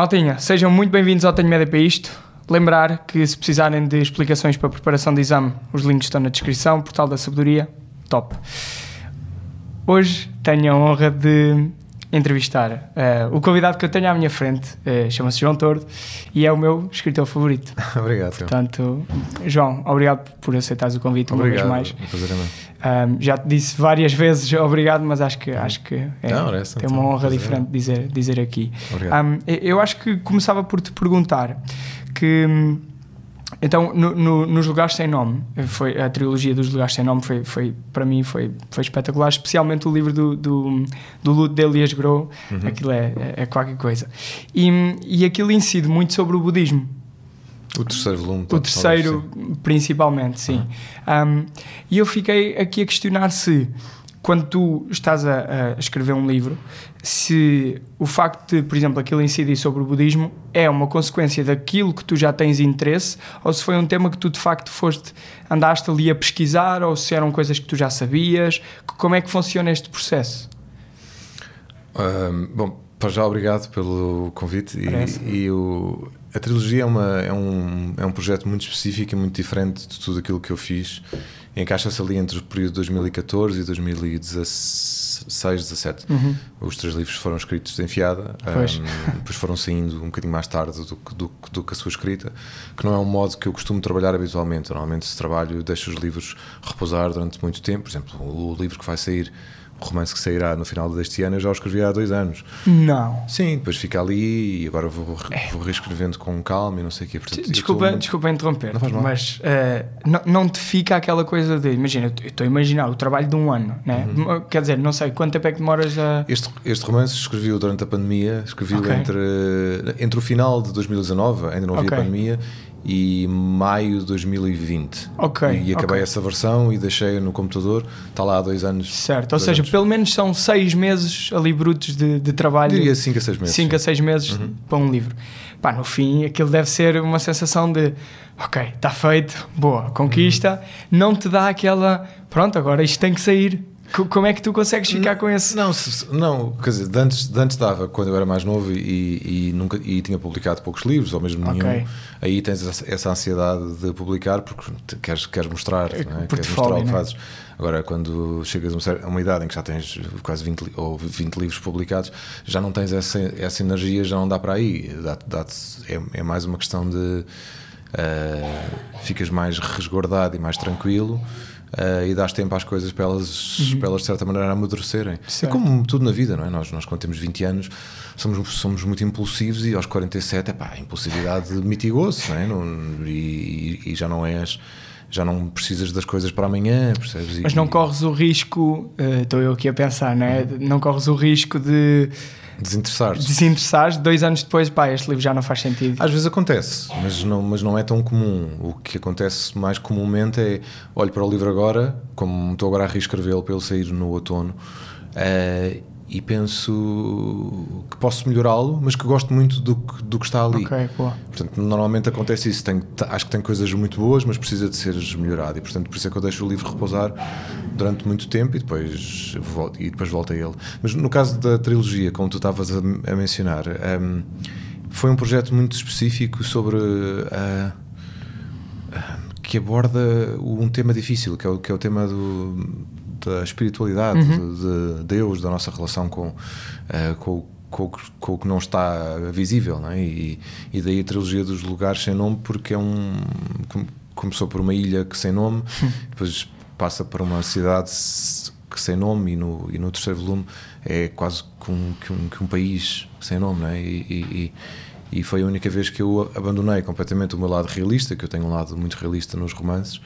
Maltinha, sejam muito bem-vindos ao Tenho Média para Isto. Lembrar que se precisarem de explicações para a preparação de exame, os links estão na descrição, portal da sabedoria, top. Hoje tenho a honra de entrevistar uh, o convidado que eu tenho à minha frente, uh, chama-se João Tordo e é o meu escritor favorito. obrigado. Portanto, João, obrigado por aceitares o convite obrigado, uma vez mais. Um, já te disse várias vezes obrigado, mas acho que, acho que é, Não, é tem uma honra diferente dizer, dizer aqui. Um, eu acho que começava por te perguntar que hum, então, no, no, nos Lugares Sem Nome, foi, a trilogia dos Lugares Sem Nome foi, foi para mim foi, foi espetacular, especialmente o livro do, do, do Luto de Elias Grow, uhum. aquilo é, é, é, qualquer coisa. E, e aquilo incide muito sobre o budismo. O terceiro volume. O terceiro, sim. principalmente, sim. Uhum. Um, e eu fiquei aqui a questionar se quando tu estás a, a, escrever um livro, se o facto de, por exemplo, aquilo incidir sobre o budismo é uma consequência daquilo que tu já tens interesse, ou se foi um tema que tu de facto foste, andaste ali a pesquisar, ou se eram coisas que tu já sabias, como é que funciona este processo? Um, bom, para já obrigado pelo convite e, e o, a trilogia é, uma, é, um, é um projeto muito específico e muito diferente de tudo aquilo que eu fiz encaixa-se ali entre o período de 2014 e 2016, 17. Uhum. Os três livros foram escritos de enfiada, um, depois foram saindo um bocadinho mais tarde do, do, do, que a sua escrita, que não é um modo que eu costumo trabalhar habitualmente. Normalmente, se trabalho, deixo os livros repousar durante muito tempo. Por exemplo, o livro que vai sair romance que sairá no final deste ano eu já o escrevi há dois anos. Não. Sim, depois fica ali e agora vou, é. vou reescrevendo com calma e não sei o quê. Portanto, desculpa, tô... desculpa interromper, não mas uh, não, não te fica aquela coisa de. Imagina, eu estou a imaginar o trabalho de um ano, né? Uhum. quer dizer, não sei quanto tempo é que demoras a. Este, este romance escrevi-o durante a pandemia, escrevi-o okay. entre, entre o final de 2019, ainda não havia okay. pandemia, e maio de 2020. Ok. E acabei okay. essa versão e deixei no computador. Está lá há dois anos. Certo, ou seja, anos. pelo menos são seis meses ali brutos de, de trabalho. Diria cinco a seis meses. Cinco sim. a seis meses uhum. para um livro. Pá, no fim, aquilo deve ser uma sensação de ok, está feito, boa, conquista. Uhum. Não te dá aquela pronto, agora isto tem que sair. Como é que tu consegues ficar com esse? Não, não quer dizer, antes, antes dava, quando eu era mais novo e, e, nunca, e tinha publicado poucos livros, ou mesmo nenhum, okay. aí tens essa ansiedade de publicar porque queres, queres mostrar, é, é? queres mostrar o que é? fazes. Agora, quando chegas a uma, a uma, idade em que já tens quase 20 ou 20 livros publicados, já não tens essa, essa energia, já não dá para aí. Dá, dá é, é mais uma questão de. Uh, ficas mais resguardado e mais tranquilo uh, e dás tempo às coisas para elas, uhum. para elas de certa maneira amadurecerem. Certo. É como tudo na vida, não é? Nós, nós quando temos 20 anos somos, somos muito impulsivos e aos 47 epá, a impulsividade mitigou-se não é? Não, e, e, já não és já não precisas das coisas para amanhã, percebes? Mas não corres o risco, uh, estou eu aqui a pensar, não é? Uhum. Não corres o risco de Desinteressar-te. Desinteressares, dois anos depois, pá, este livro já não faz sentido. Às vezes acontece, mas não, mas não é tão comum. O que acontece mais comumente é olho para o livro agora, como estou agora a reescrevê-lo para ele sair no outono, uh, e penso que posso melhorá-lo, mas que gosto muito do que, do que está ali. Ok, boa. Portanto, normalmente acontece isso. Acho que tem coisas muito boas, mas precisa de ser melhorado. E, portanto, por isso é que eu deixo o livro repousar durante muito tempo e depois volto, e depois volto a ele. Mas no caso da trilogia, como tu estavas a, a mencionar, um, foi um projeto muito específico sobre. Uh, que aborda um tema difícil, que é o, que é o tema do, da espiritualidade, uhum. de, de, Deus, da nossa relação com, uh, com, com, com, o que não está visível. Não é? e, e daí a trilogia dos lugares sem nome, porque é um. Começou por uma ilha que sem nome, uhum. depois passa para uma cidade que sem nome, e no, e no terceiro volume é quase que um, que um, que um país sem nome. É? e, e e foi a única vez que eu abandonei completamente o meu lado realista, que eu tenho um lado muito realista nos romances,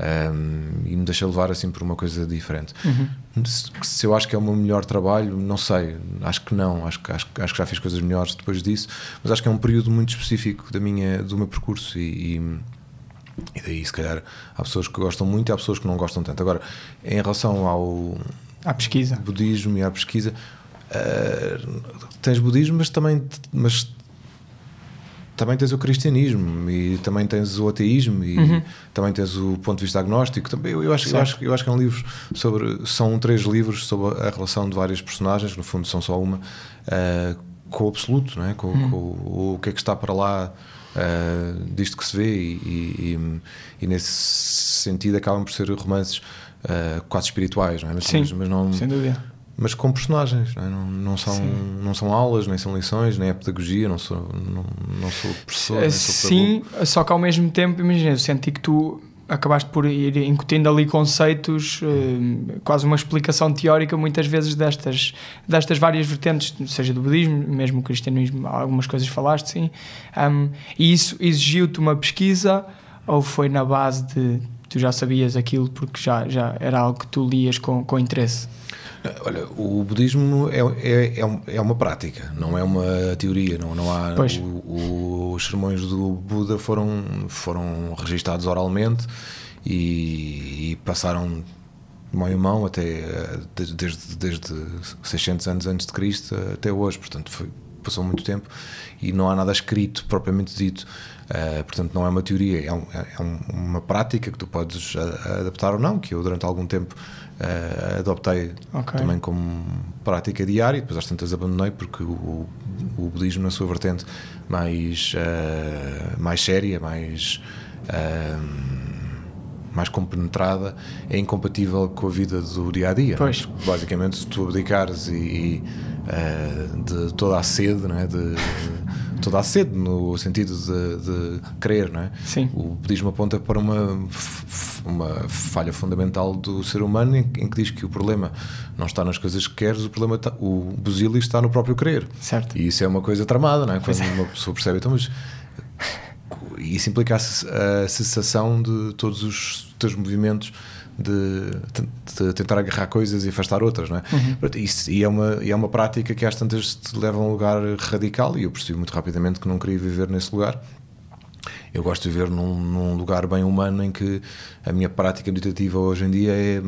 um, e me deixei levar assim por uma coisa diferente. Uhum. Se, se, eu acho que é o meu melhor trabalho, não sei, acho que não, acho, acho, acho que já fiz coisas melhores depois disso, mas acho que é um período muito específico da minha, do meu percurso e, e, e daí se calhar há pessoas que gostam muito e há pessoas que não gostam tanto. Agora, em relação ao à pesquisa. budismo e à pesquisa, uh, tens budismo, mas também mas também tens o cristianismo e também tens o ateísmo e uhum. também tens o ponto de vista agnóstico. Também, eu, acho, eu, acho, eu acho que é um livro sobre. São três livros sobre a relação de várias personagens, que no fundo são só uma, uh, com o absoluto, não é? com, com o, o que é que está para lá uh, disto que se vê, e, e, e, nesse sentido acabam por ser romances uh, quase espirituais, não é? Mas, Sim, mas não, sem dúvida. Mas com personagens, não, é? não, não são, não são aulas, nem são lições, nem é pedagogia, não sou, não, não sou professor. Nem sou Sim, só que ao mesmo tempo, imagina, eu senti que tu acabaste por ir incutindo ali conceitos, eh, quase uma explicação teórica, muitas vezes destas, destas várias vertentes, seja do budismo, mesmo o cristianismo, algumas coisas falaste, sim. Um, e isso exigiu-te uma pesquisa ou foi na base de tu já sabias aquilo porque já, já era algo que tu lias com, com interesse? Olha, o budismo é, é, é, é, uma prática, não é uma teoria. Não, não há, o, os sermões do Buda foram, foram registados oralmente e, e passaram de mão em mão até desde, desde 600 anos antes de Cristo até hoje. Portanto, foi, passou muito tempo e não há nada escrito propriamente dito. Uh, portanto, não é uma teoria, é, um, é um, uma prática que tu podes adaptar ou não. Que eu, durante algum tempo, uh, adoptei okay. também como prática diária e depois às tantas abandonei porque o, o budismo na sua vertente mais, uh, mais séria, mais uh, mais compenetrada é incompatível com a vida do dia a dia. Pois. Basicamente, se tu abdicares e, e de toda a sede, não é? de, toda a sede no sentido de, de querer, não é? Sim. O budismo aponta para uma, uma falha fundamental do ser humano em, em, que diz que o problema não está nas coisas que queres, o problema está, o busilio está no próprio querer. Certo. E isso é uma coisa tramada, não é? Quando é. uma pessoa percebe, então, mas isso implica a cessação de todos os teus movimentos de, de, tentar agarrar coisas e afastar outras, não é? Uhum. Isso, e, é uma, e é uma prática que às tantas te leva a um lugar radical e eu percebi muito rapidamente que não queria viver nesse lugar. Eu gosto de viver num, num lugar bem humano em que a minha prática meditativa hoje em dia é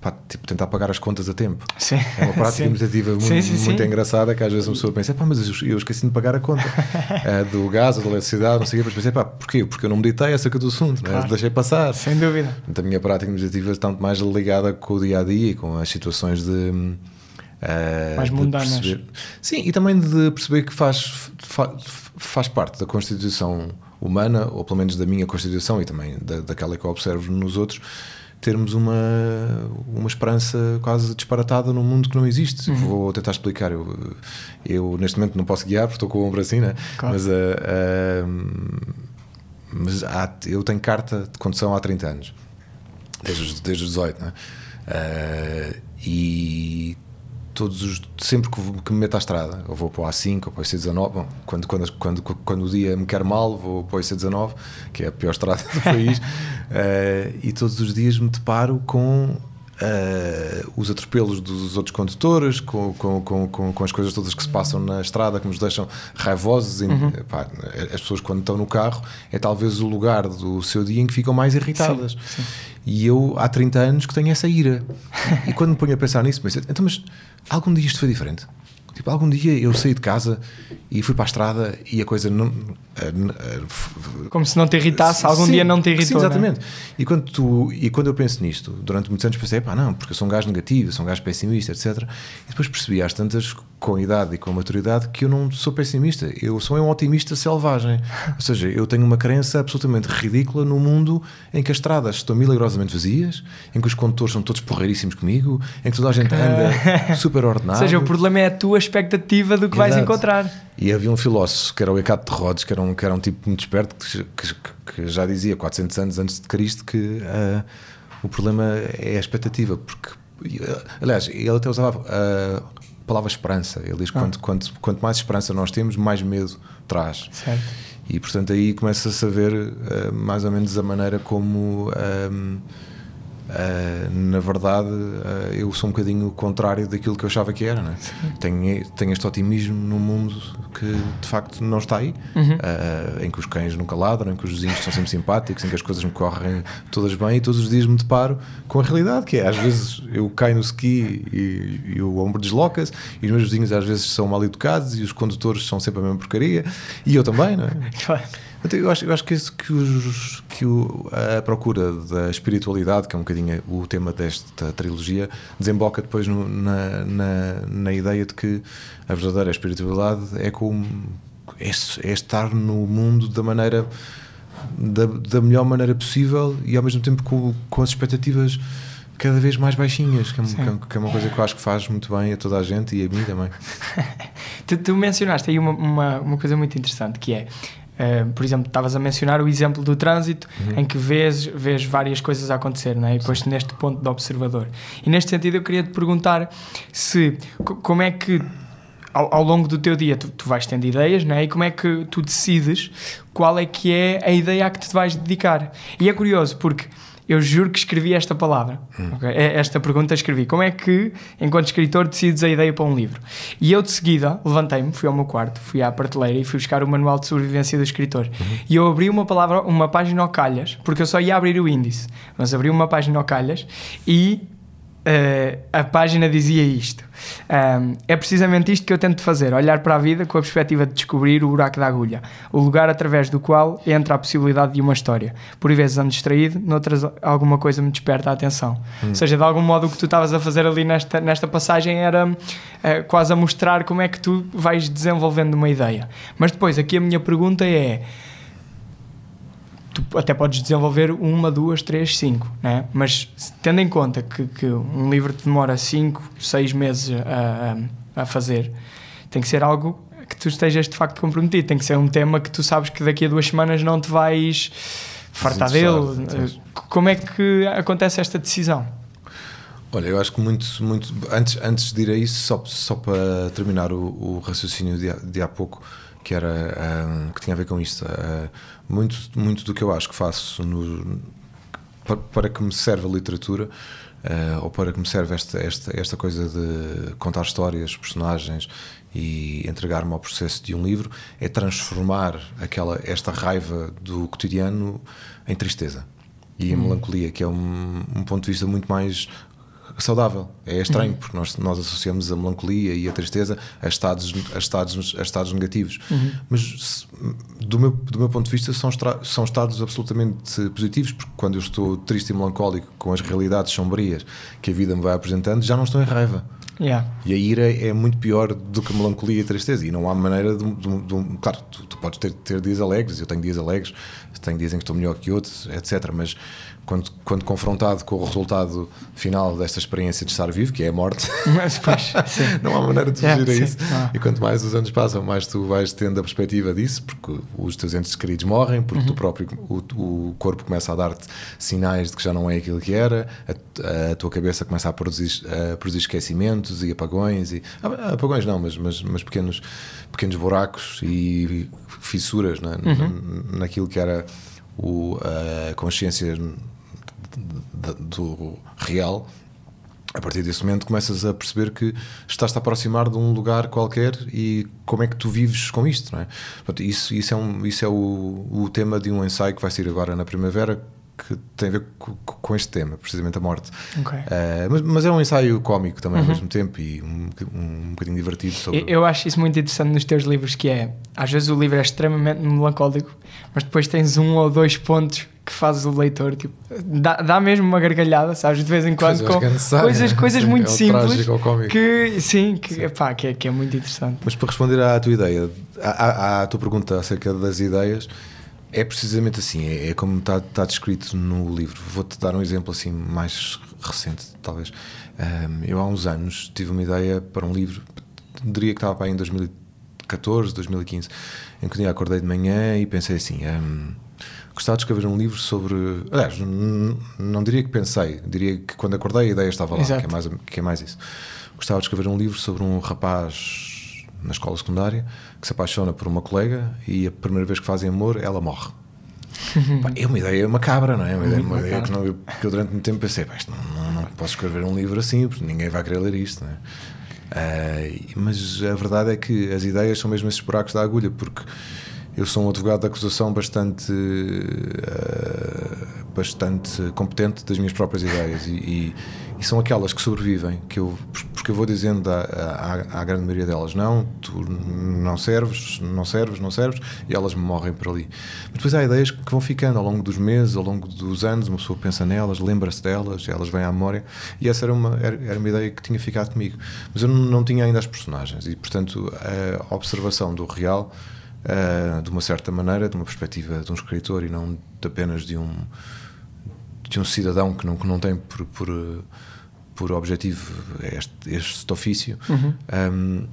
pá, tipo, tentar pagar as contas a tempo. Sim. É uma prática meditativa muito, sim, sim, muito engraçada que às vezes uma pessoa pensa, pá, mas eu esqueci de pagar a conta é, do gás, da eletricidade, não sei o quê, mas pensei, pá, porquê? Porque eu não meditei acerca do assunto, claro. né? deixei passar. Sem dúvida. Então, a minha prática meditativa está muito mais ligada com o dia a dia e com as situações de. Uh, mais mundanas. Sim, e também de perceber que faz, faz, faz parte da constituição humana, ou pelo menos da minha constituição e também da, daquela que eu observo nos outros, termos uma, uma esperança quase disparatada num mundo que não existe. Uhum. Vou tentar explicar. Eu, eu, neste momento, não posso guiar porque estou com o ombro assim, né? claro. mas, uh, uh, mas há, eu tenho carta de condução há 30 anos, desde, desde os 18, né? Uh, e todos os, sempre que, que, me meto à estrada, eu vou para o A5 ou para o IC19, bom, quando, quando, quando, quando o dia me quer mal, vou para o IC19, que é a pior estrada do país, uh, e todos os dias me deparo com Uh, os atropelos dos outros condutores, com, com, com, com, as coisas todas que se passam na estrada que nos deixam raivosos. Uhum. Pá, as pessoas, quando estão no carro, é talvez o lugar do seu dia em que ficam mais irritadas. Sim, sim. E eu, há 30 anos, que tenho essa ira. e quando me ponho a pensar nisso, penso, então, mas algum dia isto foi diferente? Tipo, algum dia eu saí de casa e fui para a estrada e a coisa não. Como se não te irritasse, algum sim, dia não te irritou. Sim, é? exatamente. E, quando tu, e quando eu penso nisto, durante muitos anos pensei, pá, não, porque eu sou um gajo negativo, sou um gajo pessimista, etc. E depois percebi às tantas, com idade e com maturidade, que eu não sou pessimista, eu sou um otimista selvagem. Ou seja, eu tenho uma crença absolutamente ridícula no mundo em que as estradas estão milagrosamente vazias, em que os condutores são todos porreiríssimos comigo, em que toda a gente anda super ordenado. Ou seja, o problema é a tua expectativa do que Exato. vais encontrar. E havia um filósofo que era o Hecate de Rhodes, que era um, que era um tipo muito esperto, que, que, que já dizia 400 anos antes de Cristo que uh, o problema é a expectativa, porque, uh, aliás, ele até usava a palavra esperança. Ele diz que ah. quanto, quanto, quanto mais esperança nós temos, mais medo traz. Certo. E portanto aí começa-se a ver uh, mais ou menos a maneira como. Um, Uh, na verdade, uh, eu sou um bocadinho o contrário daquilo que eu achava que era. Né? Tenho, tenho este otimismo num mundo que de facto não está aí, uhum. uh, em que os cães nunca ladram, em que os vizinhos são sempre simpáticos, em que as coisas me correm todas bem e todos os dias me deparo com a realidade, que é às vezes eu caio no ski e, e o ombro desloca-se, e os meus vizinhos às vezes são mal educados e os condutores são sempre a mesma porcaria, e eu também, não é? Eu acho, eu acho que, isso, que, os, que o, a procura da espiritualidade, que é um bocadinho o tema desta trilogia, desemboca depois no, na, na, na, ideia de que a verdadeira espiritualidade é, como, é, é estar no mundo da maneira da, da melhor maneira possível e ao mesmo tempo com, com as expectativas cada vez mais baixinhas, que é, que é, uma coisa que eu acho que faz muito bem a toda a gente e a mim também. tu, tu, mencionaste aí uma, uma, uma, coisa muito interessante que é. Uh, por exemplo, estavas a mencionar o exemplo do trânsito uhum. em que vês, vês várias coisas a acontecer não é? e depois neste ponto de observador. E neste sentido, eu queria te perguntar se como é que ao, ao, longo do teu dia tu, tu, vais tendo ideias, não é? E como é que tu decides qual é que é a ideia a que te vais dedicar? E é curioso porque eu juro que escrevi esta palavra. Hum. Okay? É, esta pergunta escrevi. Como é que, enquanto escritor, decides a ideia para um livro? E eu, de seguida, levantei-me, fui ao meu quarto, fui à prateleira e fui buscar o manual de sobrevivência do escritor. Uhum. E eu abri uma palavra, uma página ao calhas, porque eu só ia abrir o índice, mas abri uma página ao calhas e uh, a página dizia isto. Um, é precisamente isto que eu tento fazer: olhar para a vida com a perspectiva de descobrir o buraco da agulha, o lugar através do qual entra a possibilidade de uma história. Por vezes ando distraído, noutras alguma coisa me desperta a atenção. Hum. Ou seja, de algum modo o que tu estavas a fazer ali nesta, nesta passagem era uh, quase a mostrar como é que tu vais desenvolvendo uma ideia. Mas depois, aqui a minha pergunta é tu até podes desenvolver uma, duas, três, cinco, né? mas tendo em conta que, que um livro te demora cinco, seis meses a, a, a, fazer, tem que ser algo que tu estejas de facto comprometido, tem que ser um tema que tu sabes que daqui a duas semanas não te vais fartar dele. Como é que acontece esta decisão? Olha, eu acho que muito, muito antes, antes de ir a isso, só, só para terminar o, o raciocínio de, de há pouco, que era um, que tinha a ver com isto. Uh, muito, muito do que eu acho que faço no, para, para, que me serve a literatura uh, ou para que me serve esta, esta, esta coisa de contar histórias, personagens e entregar-me ao processo de um livro é transformar aquela esta raiva do cotidiano em tristeza e em hum. melancolia, que é um, um ponto de vista muito mais saudável. É estranho, uhum. porque nós, nós associamos a melancolia e a tristeza a estados, a estados, a estados negativos. Uhum. Mas, do meu, do meu ponto de vista, são, são estados absolutamente positivos, porque quando eu estou triste e melancólico com as realidades sombrias que a vida me vai apresentando, já não estou em raiva. Yeah. E a ira é muito pior do que a melancolia e a tristeza. E não há maneira de. de, de claro, tu, tu, podes ter, ter dias alegres, eu tenho dias alegres, tenho dias em que estou melhor que outros, etc. Mas quando, quando confrontado com o resultado final desta experiência de estar vivo, que é a morte, Mas, pois, não há maneira de fugir a isso. Ah. E quanto mais os anos passam, mais tu vais tendo a perspectiva disso, porque os teus entes queridos morrem, porque uhum. tu próprio, o, o corpo começa a dar-te sinais de que já não é aquilo que era, a, a tua cabeça começa a produzir, a produzir esquecimentos e apagões, e, ah, apagões não, mas, mas, mas pequenos, pequenos buracos e fissuras né, uhum. naquilo que era o, a consciência do real, a partir desse momento começas a perceber que estás-te a aproximar de um lugar qualquer e como é que tu vives com isto, não é? Portanto, isso, isso é, um, isso é o, o tema de um ensaio que vai sair agora na primavera que tem a ver com, este tema, precisamente a morte. Okay. Uh, mas, mas, é um ensaio cómico também uhum. ao mesmo tempo e um, um, um bocadinho divertido. Sobre... Eu, acho isso muito interessante nos teus livros, que é, às vezes o livro é extremamente melancólico, mas depois tens um ou dois pontos que fazes o leitor, tipo, dá, dá mesmo uma gargalhada, sabes, de vez em quando, com coisas, coisas é muito é simples, que sim, que, sim. Epá, que, é, que é muito interessante. Mas para responder à tua ideia, à, à, à tua pergunta acerca das ideias, é precisamente assim, é, é como está, está, descrito no livro. Vou-te dar um exemplo assim mais recente, talvez. Um, eu há uns anos tive uma ideia para um livro, diria que estava para aí em 2014, 2015, em que um dia acordei de manhã e pensei assim. Um, gostava de escrever um livro sobre. Aliás, não diria que pensei, diria que quando acordei a ideia estava lá, que é, mais, que é mais isso. Gostava de escrever um livro sobre um rapaz na escola secundária que se apaixona por uma colega e a primeira vez que fazem amor ela morre. Pá, é uma ideia macabra, não é? Uma ideia, uma ideia que, não, eu, que eu durante muito tempo pensei, não, não, não, posso escrever um livro assim, porque ninguém vai querer ler isto, não é? Uh, mas a verdade é que as ideias são mesmo esses buracos da agulha, porque eu sou um advogado de acusação bastante, uh, bastante competente das minhas próprias ideias e, e, e são aquelas que sobrevivem, que eu, porque eu vou dizendo à, à, à, grande maioria delas: não, tu não serves, não serves, não serves, e elas morrem por ali. Mas depois há ideias que vão ficando ao longo dos meses, ao longo dos anos, uma pessoa pensa nelas, lembra-se delas, elas vêm à memória, e essa era uma, era, uma ideia que tinha ficado comigo. Mas eu não tinha ainda as personagens, e portanto a observação do real. Uh, de uma certa maneira, de uma perspectiva de um escritor e não apenas de um de um cidadão que não, que não tem por, por, por objetivo este, este ofício, uhum. um,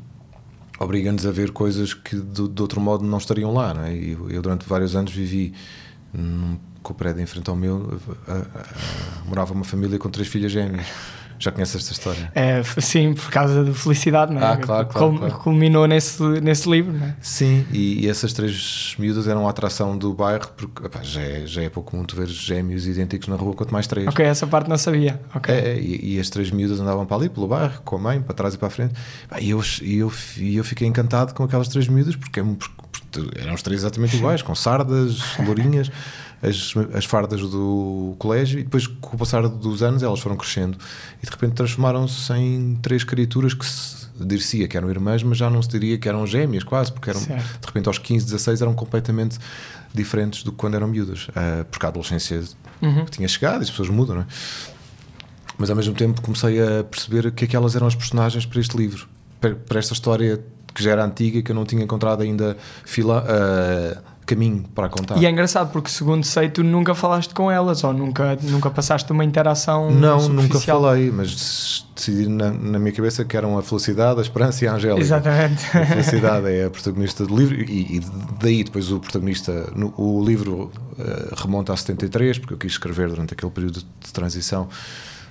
obriga-nos a ver coisas que de, de, outro modo não estariam lá. Não é? eu, eu, durante vários anos vivi num, com o prédio em frente ao meu, a, a, a, morava uma família com três filhas gêmeas. Já conheces esta história? É, sim, por causa da felicidade, não é? Ah, claro, claro, claro. Culminou nesse, nesse livro, não é? Sim, e, e essas três miúdas eram a atração do bairro, porque opa, já, é, já é pouco muito ver gêmeos idênticos na rua, quanto mais três. Ok, essa parte não sabia. Okay. É, e, e, as três miúdas andavam para ali, pelo bairro, com a mãe, para trás e para a frente. E eu, eu, eu fiquei encantado com aquelas três miúdas, porque, é porque, porque eram os três exatamente iguais, com sardas, lourinhas as, as fardas do colégio e depois com o passar dos anos elas foram crescendo e de repente transformaram-se em três criaturas que se dir-se que eram irmãs, mas já não se diria que eram gêmeas quase, porque eram, certo. de repente aos 15, 16 eram completamente diferentes do que quando eram miúdas, uh, porque a adolescência uhum. tinha chegado e as pessoas mudam, não é? Mas ao mesmo tempo comecei a perceber que aquelas eram as personagens para este livro, para, para esta história que já era antiga e que eu não tinha encontrado ainda fila, uh, caminho para contar. E é engraçado porque, segundo sei, tu nunca falaste com elas ou nunca, nunca passaste uma interação. Não, nunca falei, mas decidi na, na, minha cabeça que eram a felicidade, a esperança e a Angélica. Exatamente. A felicidade é a protagonista do livro e, e daí depois o protagonista. No, o livro uh, remonta a 73, porque eu quis escrever durante aquele período de transição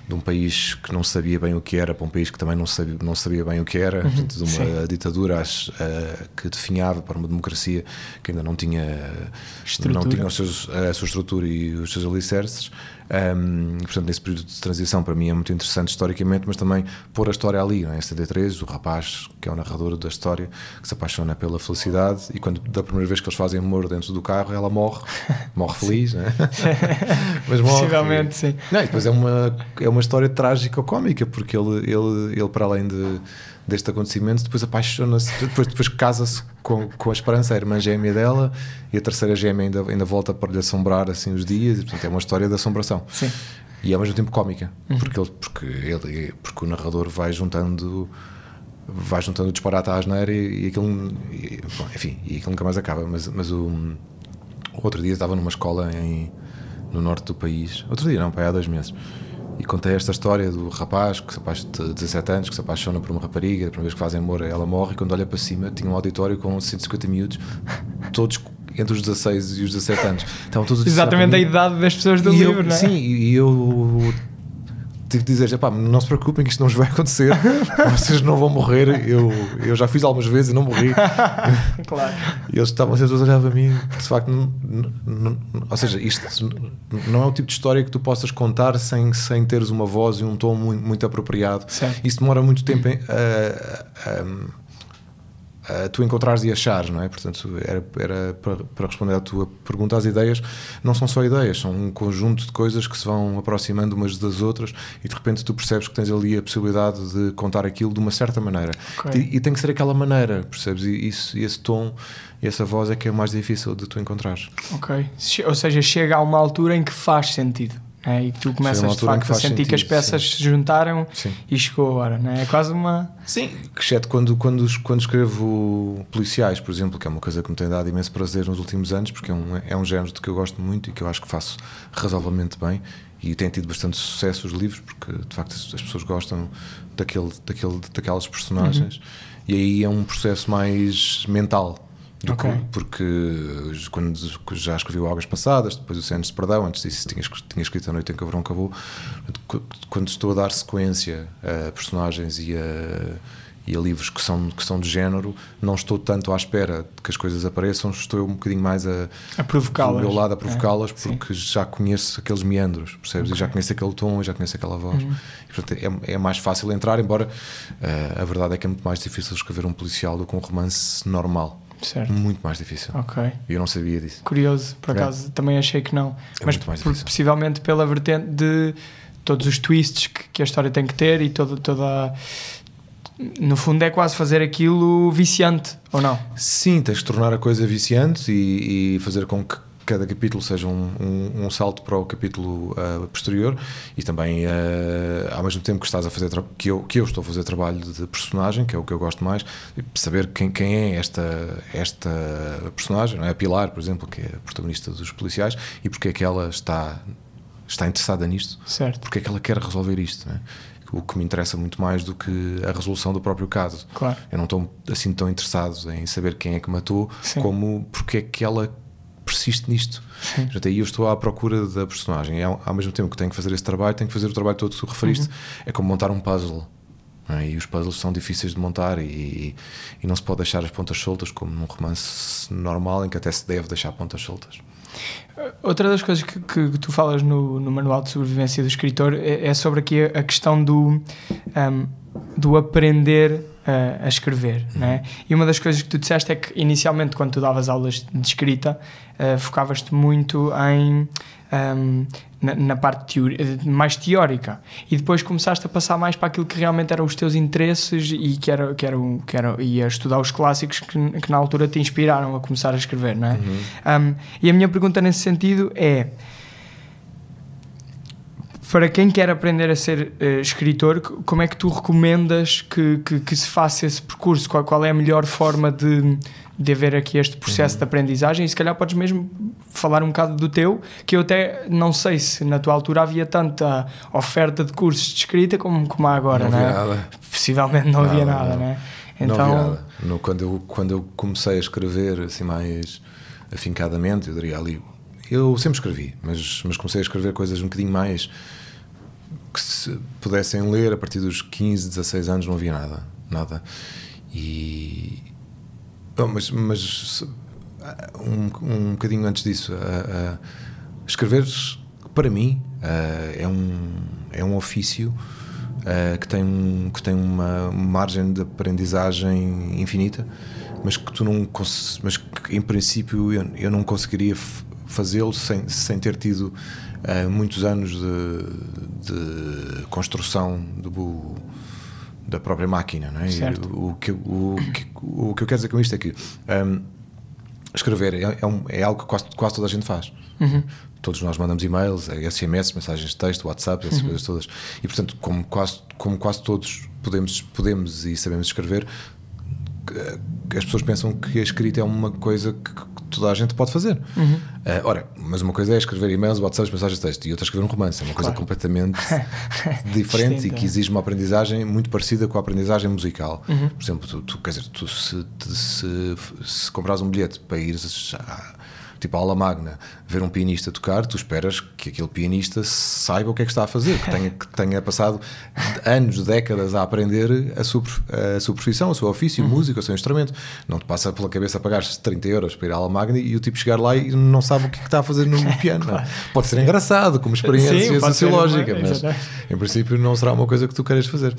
de um país que não sabia bem o que era para um país que também não sabia, não sabia bem o que era, uhum, portanto, de uma sim. ditadura uh, que definhava para uma democracia que ainda não tinha, não tinha os seus, a sua estrutura e os seus alicerces. Um, portanto, nesse período de transição, para mim é muito interessante historicamente, mas também pôr a história ali, não é? em 73, o rapaz, que é o narrador da história, que se apaixona pela felicidade e quando da primeira vez que eles fazem amor dentro do carro, ela morre, morre feliz, né? mas morre. Possivelmente, sim. Não, e depois é uma, é uma história trágica ou cómica, porque ele, ele, ele para além de deste acontecimento, depois apaixona-se, depois, depois casa-se com, com a Esperança, a irmã gêmea dela, e a terceira gêmea ainda, ainda volta para lhe assombrar assim os dias, e portanto é uma história de assombração. Sim. E ao mesmo tempo cómica, uhum. porque, ele, porque, ele, porque o narrador vai juntando vai juntando o disparate à asneira e, e aquilo e, bom, enfim, e aquilo nunca mais acaba mas, mas o, o outro dia estava numa escola em, no norte do país outro dia não, pai, há dois meses e contei esta história do rapaz que se de 17 anos que se apaixona por uma rapariga, a primeira vez que fazem amor ela morre e quando olha para cima tinha um auditório com 150 miúdos, todos entre os 16 e os 17 anos. Estavam todos Exatamente a idade das pessoas do e livro, eu, não é? Sim, e eu tive de dizer: não se preocupem, que isto não vos vai acontecer, vocês não vão morrer. Eu, eu já fiz algumas vezes e não morri. claro. E eles estavam sempre a olhar para mim, de facto, não, não, ou seja, isto não é o tipo de história que tu possas contar sem, sem teres uma voz e um tom muito, muito apropriado. Sim. Isso demora muito tempo em. Uh, um, uh, tu encontrares e achares, não é? Portanto, era, era para, para, responder à tua pergunta, as ideias não são só ideias, são um conjunto de coisas que se vão aproximando umas das outras e de repente tu percebes que tens ali a possibilidade de contar aquilo de uma certa maneira. Okay. E, e, tem que ser aquela maneira, percebes? E, isso, e esse tom e essa voz é que é o mais difícil de tu encontrares. Ok. Ou seja, chega a uma altura em que faz sentido. É, e tu começas de facto a sentir sentido, que as peças sim. se juntaram sim. e chegou a hora, não é? É quase uma. Sim, exceto quando, quando, quando escrevo policiais, por exemplo, que é uma coisa que me tem dado imenso prazer nos últimos anos, porque é um, é um género de que eu gosto muito e que eu acho que faço razoavelmente bem e tem tido bastante sucesso os livros, porque de facto as pessoas gostam daquele, daquele, daquelas personagens uhum. e aí é um processo mais mental Okay. Que, porque quando já escrevi Águas Passadas, depois o Cenas de Perdão, antes disso tinha, tinha escrito A Noite em que o Verão Acabou. Quando estou a dar sequência a personagens e a, e a livros que são, que são de género, não estou tanto à espera de que as coisas apareçam, estou um bocadinho mais a, a provocá-las. Do meu lado a provocá-las, é, porque sim. já conheço aqueles meandros, percebes? Okay. E já conheço aquele tom já conheço aquela voz. Uhum. E, portanto, é, é mais fácil entrar, embora uh, a verdade é que é muito mais difícil escrever um policial do que um romance normal. Certo. Muito mais difícil. Ok. E eu não sabia disso. Curioso, por é. acaso, é. também achei que não. É Mas muito mais difícil. possivelmente pela vertente de todos os twists que, que, a história tem que ter e toda, toda no fundo é quase fazer aquilo viciante, ou não? Sim, tens de tornar a coisa viciante e, e fazer com que cada capítulo seja um, um, um, salto para o capítulo uh, posterior e também uh, ao mesmo tempo que estás a fazer que eu, que eu estou a fazer trabalho de personagem, que é o que eu gosto mais, saber quem, quem é esta, esta personagem, não é? A Pilar, por exemplo, que é a protagonista dos policiais, e porque é que ela está, está interessada nisto, certo. porque é que ela quer resolver isto, não é? o que me interessa muito mais do que a resolução do próprio caso. Claro. Eu não estou assim tão interessado em saber quem é que matou, Sim. como porque é que ela persiste nisto. Sim. Aí eu estou à procura da personagem. E ao, ao, mesmo tempo que tenho que fazer esse trabalho, tenho que fazer o trabalho todo que tu referiste. Uhum. É como montar um puzzle. É? E os puzzles são difíceis de montar e, e, não se pode deixar as pontas soltas, como num romance normal, em que até se deve deixar pontas soltas. Outra das coisas que, que tu falas no, no, Manual de Sobrevivência do Escritor é, é sobre aqui a, a questão do, um, do aprender a, a escrever. Uhum. Né? E uma das coisas que tu disseste é que, inicialmente, quando tu davas aulas de escrita, uh, focavas-te muito em. Um, na, na, parte teori, mais teórica e depois começaste a passar mais para aquilo que realmente eram os teus interesses e que era, que era, que era e a estudar os clássicos que, que na altura te inspiraram a começar a escrever, não é? Uhum. Um, e a minha pergunta nesse sentido é para quem quer aprender a ser uh, escritor, como é que tu recomendas que, que, que se faça esse percurso? Qual, qual, é a melhor forma de, de haver aqui este processo uhum. de aprendizagem? E se calhar podes mesmo falar um bocado do teu, que eu até não sei se na tua altura havia tanta oferta de cursos de escrita como, como há agora, não, não é? Nada. Possivelmente não, não havia nada, não, não é? Então... Não havia então nada. No, quando, eu, quando eu comecei a escrever assim mais afincadamente, eu diria ali. Eu sempre escrevi, mas, mas comecei a escrever coisas um bocadinho mais que se pudessem ler a partir dos 15, 16 anos não havia nada, nada. E oh, mas, mas um, um bocadinho antes disso, uh, uh, escrever para mim é um é um ofício que tem um, que tem uma margem de aprendizagem infinita, mas que tu não mas que em princípio eu, eu não conseguiria fazê-lo sem, sem ter tido uh, muitos anos de, de construção do, da própria máquina. Não é? O, o, que, o, que, o que eu quero dizer com isto é que um, escrever é, é, um, é, algo que quase, quase toda a gente faz. Uhum. Todos nós mandamos e-mails, SMS, mensagens de texto, WhatsApp, essas uhum. coisas todas. E portanto, como quase, como quase todos podemos, podemos e sabemos escrever, as pessoas pensam que a escrita é uma coisa que, toda a gente pode fazer. Uhum. Uh, ora, mas uma coisa é escrever e-mails, WhatsApp, mensagens de texto, e outra é escrever um romance. É uma coisa claro. completamente diferente e que exige uma aprendizagem muito parecida com a aprendizagem musical. Uhum. Por exemplo, tu, tu, quer dizer, tu se, se, se compras um bilhete para ir tipo a aula magna, ver um pianista tocar, tu esperas que aquele pianista saiba o que é que está a fazer, que tenha, que tenha passado anos, décadas a aprender a sua, a sua profissão, o seu ofício, uhum. música, o seu instrumento. Não te passa pela cabeça pagar 30 euros para ir à aula magna e o tipo chegar lá e não sabe o que, é que está a fazer no piano. claro. Pode ser engraçado, como experiência Sim, sociológica, mas em princípio não será uma coisa que tu queres fazer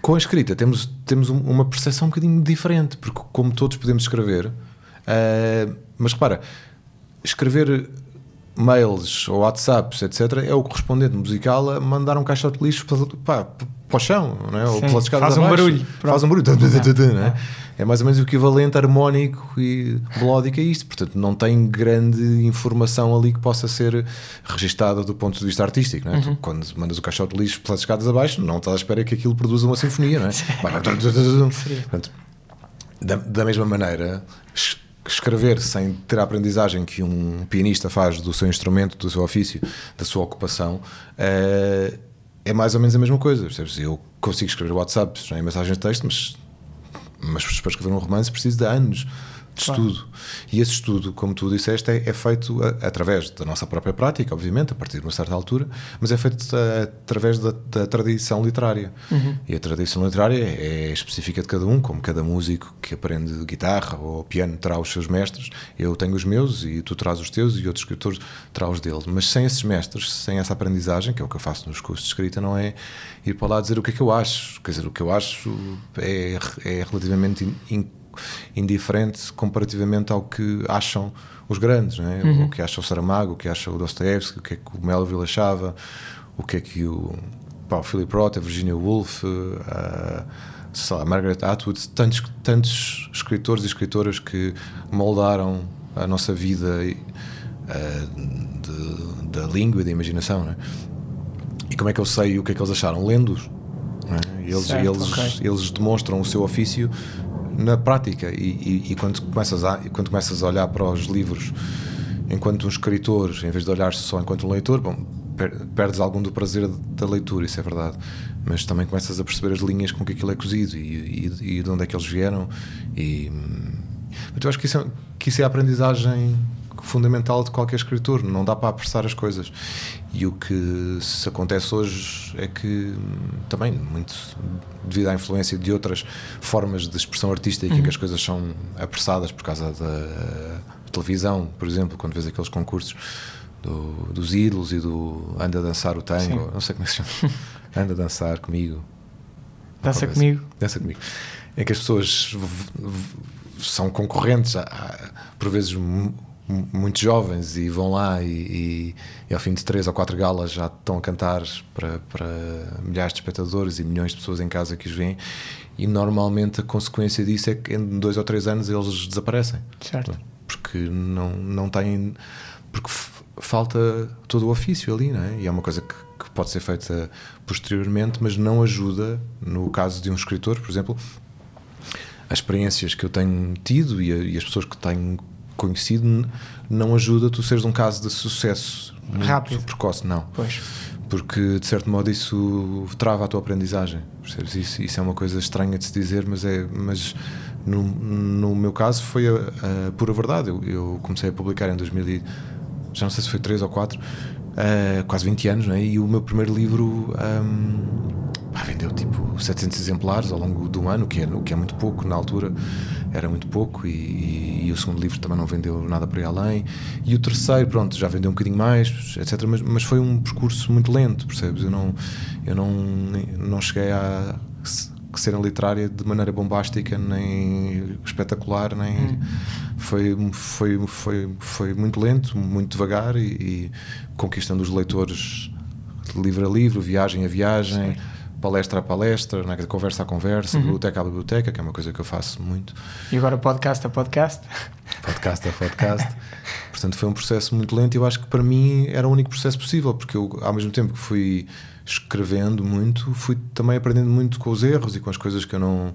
com a escrita temos, temos uma percepção um bocadinho diferente, porque como todos podemos escrever, uh, mas repara, escrever mails ou WhatsApps, etc., é o correspondente musical a mandar um caixote de lixo para, para, para o chão, não é? ou pelas escadas Faz um barulho. Faz um barulho. Não é? é mais ou menos o equivalente harmónico e melódico a isto. Portanto, não tem grande informação ali que possa ser registada do ponto de vista artístico. Não é? Uhum. Quando mandas o caixote de lixo pelas escadas abaixo, não estás à espera que aquilo produza uma sinfonia. Não é? Portanto, da, da mesma maneira escrever sem ter a aprendizagem que um pianista faz do seu instrumento, do seu ofício, da sua ocupação, é, é mais ou menos a mesma coisa. Eu consigo escrever WhatsApp em mensagens de texto, mas, mas para escrever um romance preciso de anos de claro. estudo. E esse estudo, como tu disseste, é, é feito a, através da nossa própria prática, obviamente, a partir de uma certa altura, mas é feito a, através da, da, tradição literária. Uhum. E a tradição literária é, é, específica de cada um, como cada músico que aprende guitarra ou piano terá os seus mestres. Eu tenho os meus e tu traz os teus e outros escritores terá os deles. Mas sem esses mestres, sem essa aprendizagem, que é o que eu faço nos cursos de escrita, não é ir para lá dizer o que é que eu acho. Quer dizer, o que eu acho é, é relativamente in, indiferente comparativamente ao que acham os grandes, não é? Uhum. o que acha o Saramago, o que acha o Dostoevsky, o que é que o Melville achava, o que é que o, pá, o Philip Roth, a Virginia Woolf, a, sei lá, Margaret Atwood, tantos, tantos escritores e escritoras que moldaram a nossa vida da língua e da imaginação. Né? E como é que eu sei o que é que eles acharam? Lendo-os. Né? Eles, Certo, eles, ok. eles demonstram o seu ofício na prática e, e- e quando, começas a, quando começas a olhar para os livros enquanto um escritor, em vez de olhar só enquanto um leitor, bom, per- perdes algum do prazer da leitura, isso é verdade. Mas também começas a perceber as linhas com que aquilo é cozido e, e- e de onde é que eles vieram. E, hum, então eu acho que isso, é, que isso é a aprendizagem fundamental de qualquer escritor. Não dá para apressar as coisas. E o que se acontece hoje é que hum, também muito devido à influência de outras formas de expressão artística em que as coisas são apressadas por causa da televisão, por exemplo, quando vês aqueles concursos do- dos ídolos e do anda a dançar o tango, Sim. não sei como é que se chama, anda a dançar comigo. Dança comigo. Dança comigo. Em que as pessoas são concorrentes, há- há, por vezes muito jovens, e vão lá e, e- e ao fim de três ou quatro galas já estão a cantar para, para milhares de espectadores e milhões de pessoas em casa que os veem. E normalmente a consequência disso é que em dois ou três anos eles desaparecem Certo. porque não, não têm. Porque falta todo o ofício ali, não é? E é uma coisa que, que pode ser feita posteriormente, mas não ajuda, no caso de um escritor, por exemplo, as experiências que eu tenho tido e, a- e as pessoas que tenho conhecido não ajuda tu seres um caso de sucesso Rápido. precoce, não Pois. porque de certo modo isso trava a tua aprendizagem percebes? Isso, isso é uma coisa estranha de se dizer mas é mas no, no meu caso foi a, a pura verdade eu, eu comecei a publicar em 2000 e- já não sei se foi 3 ou 4 quase 20 anos é? e o meu primeiro livro ahm, pá, vendeu tipo 700 exemplares ao longo do ano o que é, o que é muito pouco na altura era muito pouco e, e- e o segundo livro também não vendeu nada por aí além e o terceiro pronto já vendeu um bocadinho mais etc mas, mas foi um percurso muito lento percebes eu não eu não não cheguei a se- ser literária de maneira bombástica nem espetacular nem foi foi foi foi muito lento muito devagar e, e conquistando os leitores livro a livro viagem a viagem palestra a palestra né, conversa a conversa biblioteca a biblioteca que é uma coisa que eu faço muito E agora podcast a podcast. podcast a podcast. Portanto, foi um processo muito lento e eu acho que para mim era o único processo possível, porque eu, ao mesmo tempo que fui escrevendo muito, fui também aprendendo muito com os erros e com as coisas que eu não.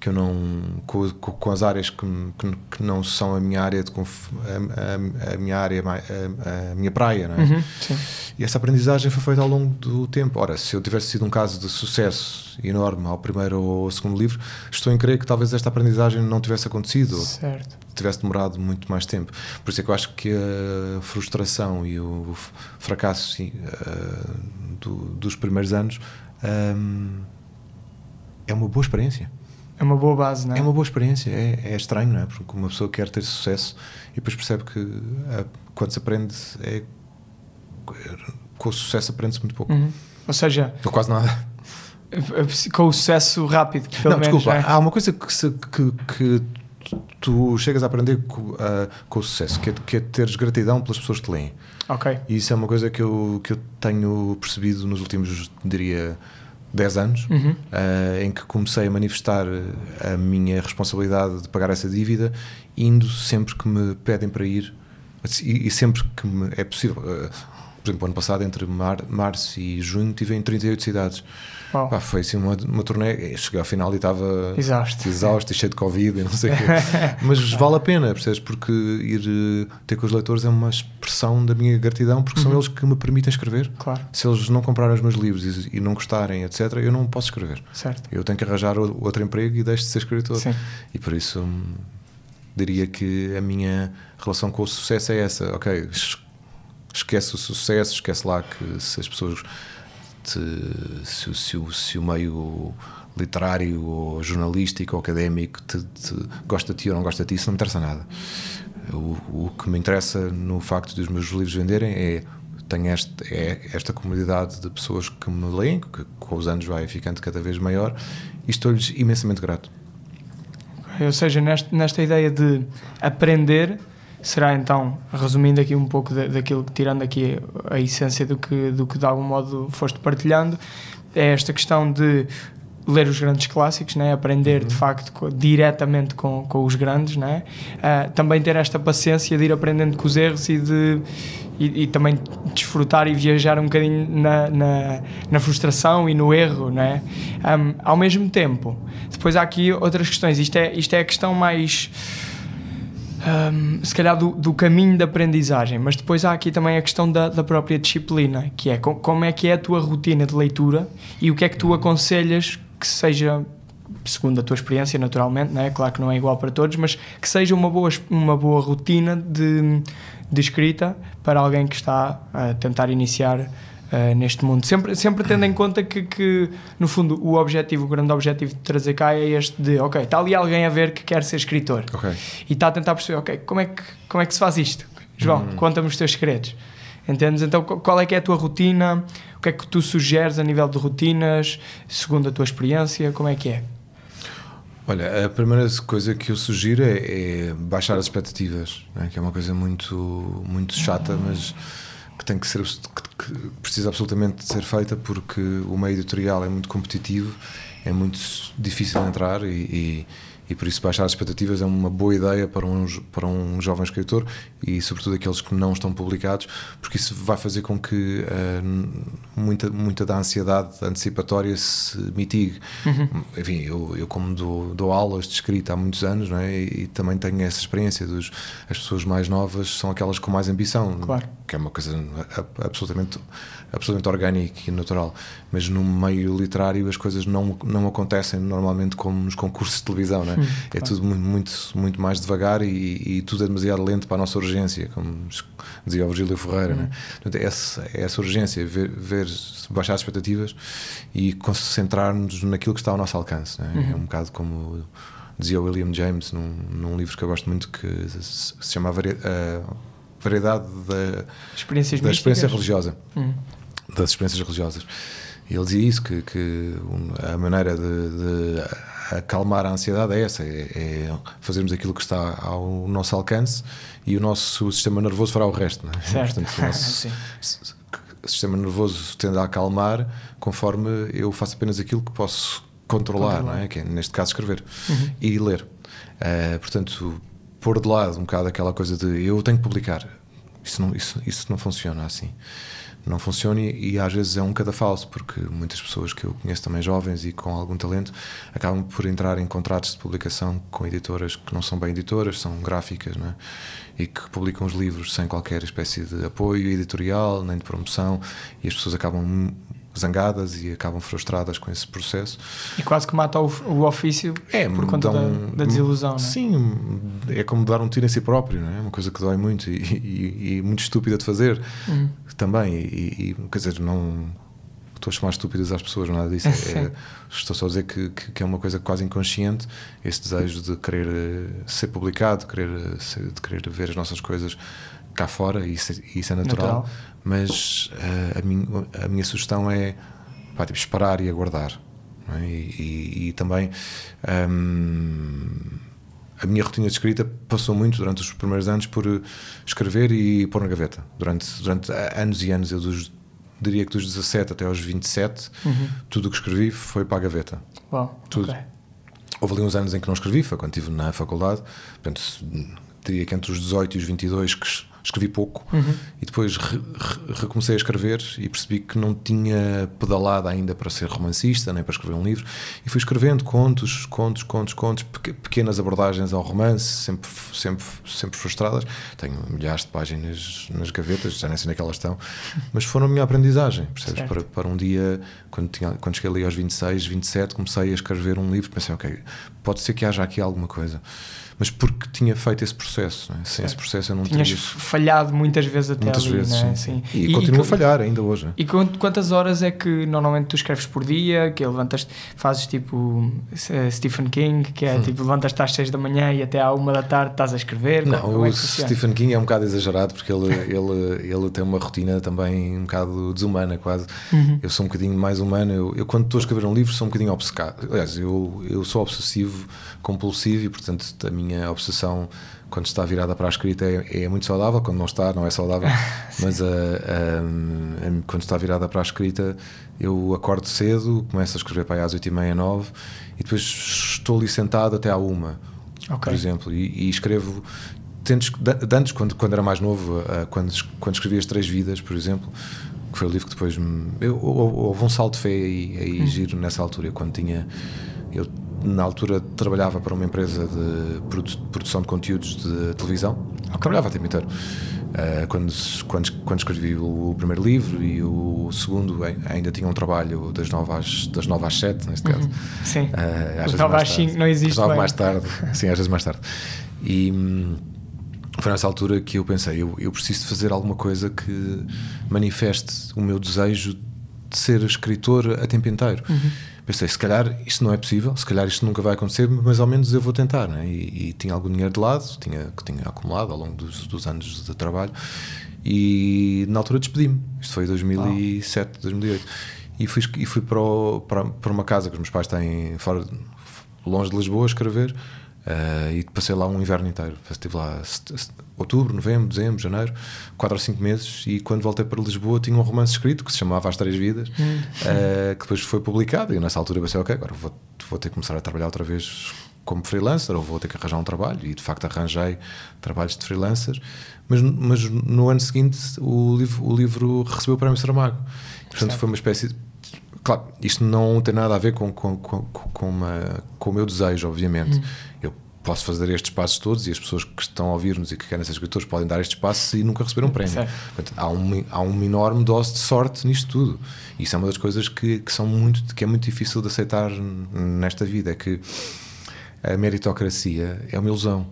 Que eu não com, com- as áreas que, que, que não são a minha área de a, a- a minha área a, a minha praia não é? Uhum. E essa aprendizagem foi feita ao longo do tempo. Ora, se eu tivesse sido um caso de sucesso enorme ao primeiro ou ao segundo livro, estou em crer que talvez esta aprendizagem não tivesse acontecido, ou Certo. tivesse demorado muito mais tempo. Por isso é que eu acho que a frustração e o fracasso sim, eh, do- dos primeiros anos ehm, é uma boa experiência. É uma boa base, não é? É uma boa experiência, é, é estranho, não é? Porque uma pessoa quer ter sucesso e depois percebe que ah, quando se aprende é, com o sucesso aprende-se muito pouco. Uhum. Ou seja, Ou quase nada. com o sucesso rápido, pelo não, menos. desculpa, é? há uma coisa que, se- que, que tu chegas a aprender com, ah, com o sucesso, que é, que é teres gratidão pelas pessoas que te leem. Ok. E isso é uma coisa que eu, que eu tenho percebido nos últimos, diria, 10 anos, Uhum. eh, em que comecei a manifestar a minha responsabilidade de pagar essa dívida, indo sempre que me pedem para ir e, e sempre que me é possível. Eh, por exemplo, ano passado, entre mar, março e junho, estive em 38 cidades. Pá, foi assim uma, uma turnê. Cheguei ao final e estava Exausto. exausto e cheio de Covid e não sei o quê. Mas vale a pena, percebes? Porque ir eh, ter com os leitores é uma expressão da minha gratidão, porque Uhum. são eles que me permitem escrever. Claro, Se eles não comprarem os meus livros e, e não gostarem, etc., eu não posso escrever. certo. Eu tenho que arranjar outro emprego e deixo de ser escritor. Sim. E por isso hum, diria que a minha relação com o sucesso é essa. Ok, es- esquece o sucesso, esquece lá que se as pessoas. Se, se se o meio literário ou jornalístico ou académico te, te gosta de ti ou não gosta de ti, isso não me interessa nada. O, o que me interessa no facto de os meus livros venderem é tenho esta, é esta comunidade de pessoas que me leem, que com os anos vai ficando cada vez maior, e estou-lhes imensamente grato. Ou seja, neste- nesta ideia de aprender, será então, resumindo aqui um pouco da, daquilo, tirando aqui a essência do que, do que de algum modo foste partilhando, é esta questão de ler os grandes clássicos, né? aprender de facto co- diretamente com, com os grandes, né? Ah, também ter esta paciência de ir aprendendo com os erros e de e, e também desfrutar e viajar um bocadinho na, na, na frustração e no erro, né? Ahm, ao mesmo tempo, depois há aqui outras questões. Isto é, isto é a questão mais Hum, se calhar do, do caminho da aprendizagem, mas depois há aqui também a questão da, da própria disciplina, que é co- como é que é a tua rotina de leitura e o que é que tu aconselhas que seja, segundo a tua experiência, naturalmente, né? claro que não é igual para todos, mas que seja uma boa, uma boa rotina de, de escrita para alguém que está a tentar iniciar eh, neste mundo. Sempre, sempre tendo em conta que, que, no fundo, o objetivo, o grande objetivo de trazer cá é este de, ok, está ali alguém a ver que quer ser escritor Ok. e está a tentar perceber, ok, como é que, como é que se faz isto? João, Hum. conta-me os teus segredos. Entendes? Então, qu- qual é que é a tua rotina? O que é que tu sugeres a nível de rotinas, segundo a tua experiência? Como é que é? Olha, a primeira coisa que eu sugiro é, é baixar as expectativas, né? que é uma coisa muito, muito chata, mas que tem que ser que, que precisa absolutamente de ser feita porque o meio editorial é muito competitivo, é muito difícil entrar e, e, e por isso baixar as expectativas é uma boa ideia para um, para um jovem escritor e sobretudo aqueles que não estão publicados, porque isso vai fazer com que eh, muita, muita da ansiedade antecipatória se mitigue. Enfim, eu, eu como dou, dou aulas de escrita há muitos anos não é? e, e também tenho essa experiência dos as pessoas mais novas são aquelas com mais ambição, Claro. que é uma coisa absolutamente, absolutamente orgânica e natural. Mas no meio literário as coisas não, não acontecem normalmente como nos concursos de televisão, não é? é tudo muito, muito, muito mais devagar e, e tudo é demasiado lento para a nossa urgência, como dizia o Virgílio Ferreira. Não é? Portanto, essa, é essa urgência, ver, ver baixar as expectativas e concentrar-nos naquilo que está ao nosso alcance. Não é? é um bocado como dizia William James num, num livro que eu gosto muito que se, chama a Vari- a Variedade da, Experiências da experiência religiosa Hum. das experiências religiosas ele dizia isso que, que a maneira de, de acalmar a ansiedade é essa é, é fazermos aquilo que está ao nosso alcance e o nosso sistema nervoso fará o resto não é? Certo. Portanto, o nosso sistema nervoso tende a acalmar conforme eu faço apenas aquilo que posso controlar, Controlar. não é? que é neste caso escrever e ler Eh, portanto pôr de lado um bocado aquela coisa de eu tenho que publicar isso não, isso, isso não funciona assim não funciona e, às vezes é um cadafalso porque muitas pessoas que eu conheço também jovens e com algum talento acabam por entrar em contratos de publicação com editoras que não são bem editoras, são gráficas não é? e que publicam os livros sem qualquer espécie de apoio editorial nem de promoção e as pessoas acabam zangadas e acabam frustradas com esse processo E quase que mata o, o ofício é, por conta dão- da, da desilusão, é? Sim, é como dar um tiro em si próprio, não é? Uma coisa que dói muito e, e- e muito estúpida de fazer Uhum. também. E, e, quer dizer, não estou a chamar estúpidas às pessoas, nada disso. É- Sim. estou só a dizer que, que- é uma coisa quase inconsciente esse desejo de querer eh, ser publicado, de querer, eh, de querer ver as nossas coisas cá fora, e isso, é- isso é natural. Natural. Mas eh, a, minha, a minha sugestão é pá, tipo, esperar e aguardar. é? E, e- e também hum, a minha rotina de escrita passou muito durante os primeiros anos por eh, escrever e pôr na gaveta. Durante, durante anos e anos, eu dos, diria que dos 17 até aos 27, tudo o que escrevi foi para a gaveta. Uau, Tudo. ok. Houve ali uns anos em que não escrevi, foi quando estive na faculdade, portanto, diria que entre os 18 e os 22 que escrevi pouco, e depois re- re- recomecei a escrever e percebi que não tinha pedalado ainda para ser romancista, nem para escrever um livro, e fui escrevendo contos, contos, contos, contos, peque- pequenas abordagens ao romance, sempre, sempre, sempre frustradas. Tenho milhares de páginas nas gavetas, já nem sei onde é que elas estão, mas foram a minha aprendizagem, percebes? Para, para um dia, quando, tinha, quando cheguei ali aos 26, 27, comecei a escrever um livro, pensei, ok, pode ser que haja aqui alguma coisa. Mas porque tinha feito esse processo, é? sem esse processo eu não Tinhas teria. falhado muitas vezes até Muitas ali, vezes, é? sim. Sim. E, continuo a co- falhar ainda hoje. E quant- quantas horas é que normalmente tu escreves por dia? Que levantas, fazes tipo Stephen King, que é tipo levantas-te às 6 da manhã e até à 1 da tarde estás a escrever? Não, Como é o? Stephen King é um bocado exagerado porque ele, ele, ele tem uma rotina também um bocado desumana, quase. Uhum. Eu sou um bocadinho mais humano. Eu, eu, quando estou a escrever um livro, sou um bocadinho obcecado. Aliás, eu, eu sou obsessivo, compulsivo e, portanto, a minha minha obsessão quando está virada para a escrita é, é muito saudável, quando não está, não é saudável. Mas uh, uh, quando está virada para a escrita, eu acordo cedo, começo a escrever para aí às 8 e meia, 9 e depois estou ali sentado até à uma, okay. por exemplo, e, e escrevo. Tentes, antes, quando, quando era mais novo, uh, quando, quando escrevi As Três Vidas, por exemplo, que foi o livro que depois me. Eu, houve um salto de fé aí, aí hum. giro nessa altura, eu, quando tinha. Eu na altura trabalhava para uma empresa de produção de conteúdos de televisão. Okay. Trabalhava tempo inteiro. Uh, quando, quando, quando escrevi o primeiro livro e o segundo ainda tinha um trabalho das 9 às, das 9 às 7, neste caso. Uhum. Sim. Uh, às 9 às 5 não existe. Às 9 mais tarde. Sim, às vezes mais tarde. E hum, foi nessa altura que eu pensei: eu, eu preciso fazer alguma coisa que manifeste o meu desejo de ser escritor a tempo inteiro. Uhum pensei, se calhar isto não é possível, se calhar isto nunca vai acontecer, mas ao menos eu vou tentar. Né? E, e, tinha algum dinheiro de lado, tinha, que tinha acumulado ao longo dos, dos anos de trabalho, e na altura despedi-me. Isto foi 2007, oh. 2008. E fui, e fui para, o, para, para, uma casa que os meus pais têm fora, longe de Lisboa a escrever. Uh, e passei lá um inverno inteiro. Estive lá outubro, novembro, dezembro, janeiro, quatro ou cinco meses. E quando voltei para Lisboa, tinha um romance escrito que se chamava As Três Vidas, uh, que depois foi publicado. E nessa altura pensei, ok, agora vou, vou ter que começar a trabalhar outra vez como freelancer, ou vou ter que arranjar um trabalho. E de facto arranjei trabalhos de freelancer. Mas, mas no ano seguinte, o livro, o livro recebeu o Prémio Saramago. Portanto, foi uma espécie de Claro, isto não tem nada a ver com, com, com, com, uma, com o meu desejo, obviamente. Hum. Eu posso fazer estes passos todos e as pessoas que estão a ouvir-nos e que querem ser escritores podem dar estes passos e nunca receber um prémio. Portanto, há, um, há uma enorme dose de sorte nisto tudo. Isso é uma das coisas que, que, são muito, que é muito difícil de aceitar nesta vida: é que a meritocracia é uma ilusão.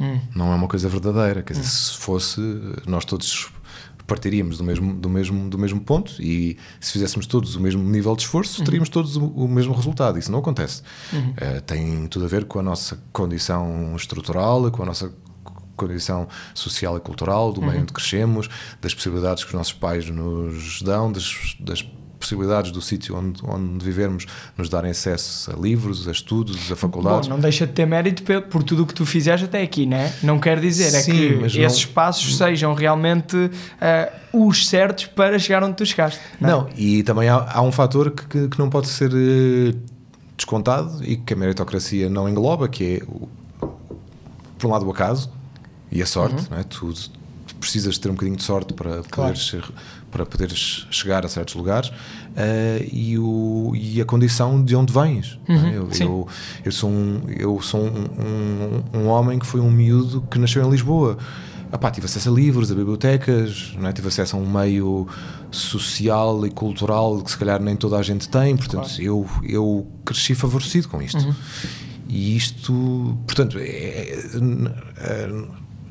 Hum. Não é uma coisa verdadeira. Quer dizer, hum. se fosse, nós todos partiríamos do mesmo, do mesmo, do mesmo ponto e se fizéssemos todos o mesmo nível de esforço, uhum. teríamos todos o, o, mesmo resultado. Isso não acontece. Uhum. Uh, tem tudo a ver com a nossa condição estrutural, com a nossa condição social e cultural, do meio uhum. onde crescemos, das possibilidades que os nossos pais nos dão, das, das possibilidades do sítio onde, onde vivermos nos darem acesso a livros, a estudos, a faculdades. Bom, não deixa de ter mérito por tudo o que tu fizeste até aqui, né? não quer dizer é Sim, é que esses não... passos sejam realmente uh, os certos para chegar onde tu chegaste. Não, é? não e também há, há um fator que, que, que, não pode ser uh, descontado e que a meritocracia não engloba, que é, por um lado, o acaso e a sorte, uhum. não é? Tu, precisas ter um bocadinho de sorte para claro. poder ser para poderes chegar a certos lugares uh, e, o, e a condição de onde vens. É? Uhum, é? eu, eu, eu, sou, um, eu sou um, um, um, homem que foi um miúdo que nasceu em Lisboa. Epá, tive acesso a livros, a bibliotecas, não é? tive acesso a um meio social e cultural que se calhar nem toda a gente tem, portanto claro. eu, eu cresci favorecido com isto. Uhum. E isto, portanto, é, é, é,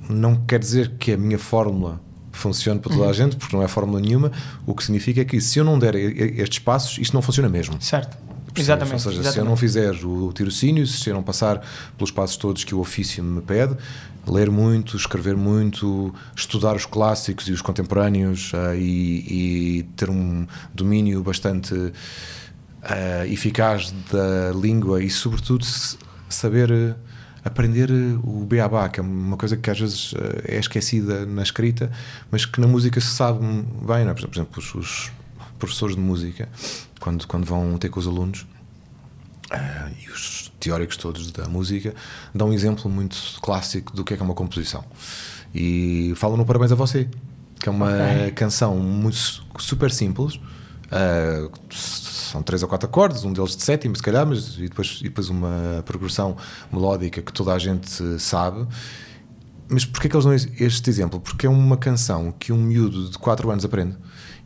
não quer dizer que a minha fórmula funcione para toda a uhum. gente, porque não é fórmula nenhuma. O que significa é que se eu não der estes passos, isto não funciona mesmo. Certo. Exatamente. Ou seja, exatamente. se eu não fizer o tirocínio, se eu não passar pelos passos todos que o ofício me pede, ler muito, escrever muito, estudar os clássicos e os contemporâneos uh, e, e, ter um domínio bastante uh, eficaz da língua e, sobretudo, saber aprender eh, o beabá, que é uma coisa que às vezes eh, é esquecida na escrita, mas que na música se sabe bem. Não é? Por exemplo, os, os, professores de música, quando, quando vão ter com os alunos, uh, e os teóricos todos da música, dão um exemplo muito clássico do que é, que é uma composição. E falam no Parabéns a Você, que é uma okay. canção muito, super simples. Uh, são três ou quatro acordes, um deles de sétimo, se calhar, mas e depois, e depois uma progressão melódica que toda a gente sabe. Mas porquê que eles dão este exemplo? Porque é uma canção que um miúdo de 4 anos aprende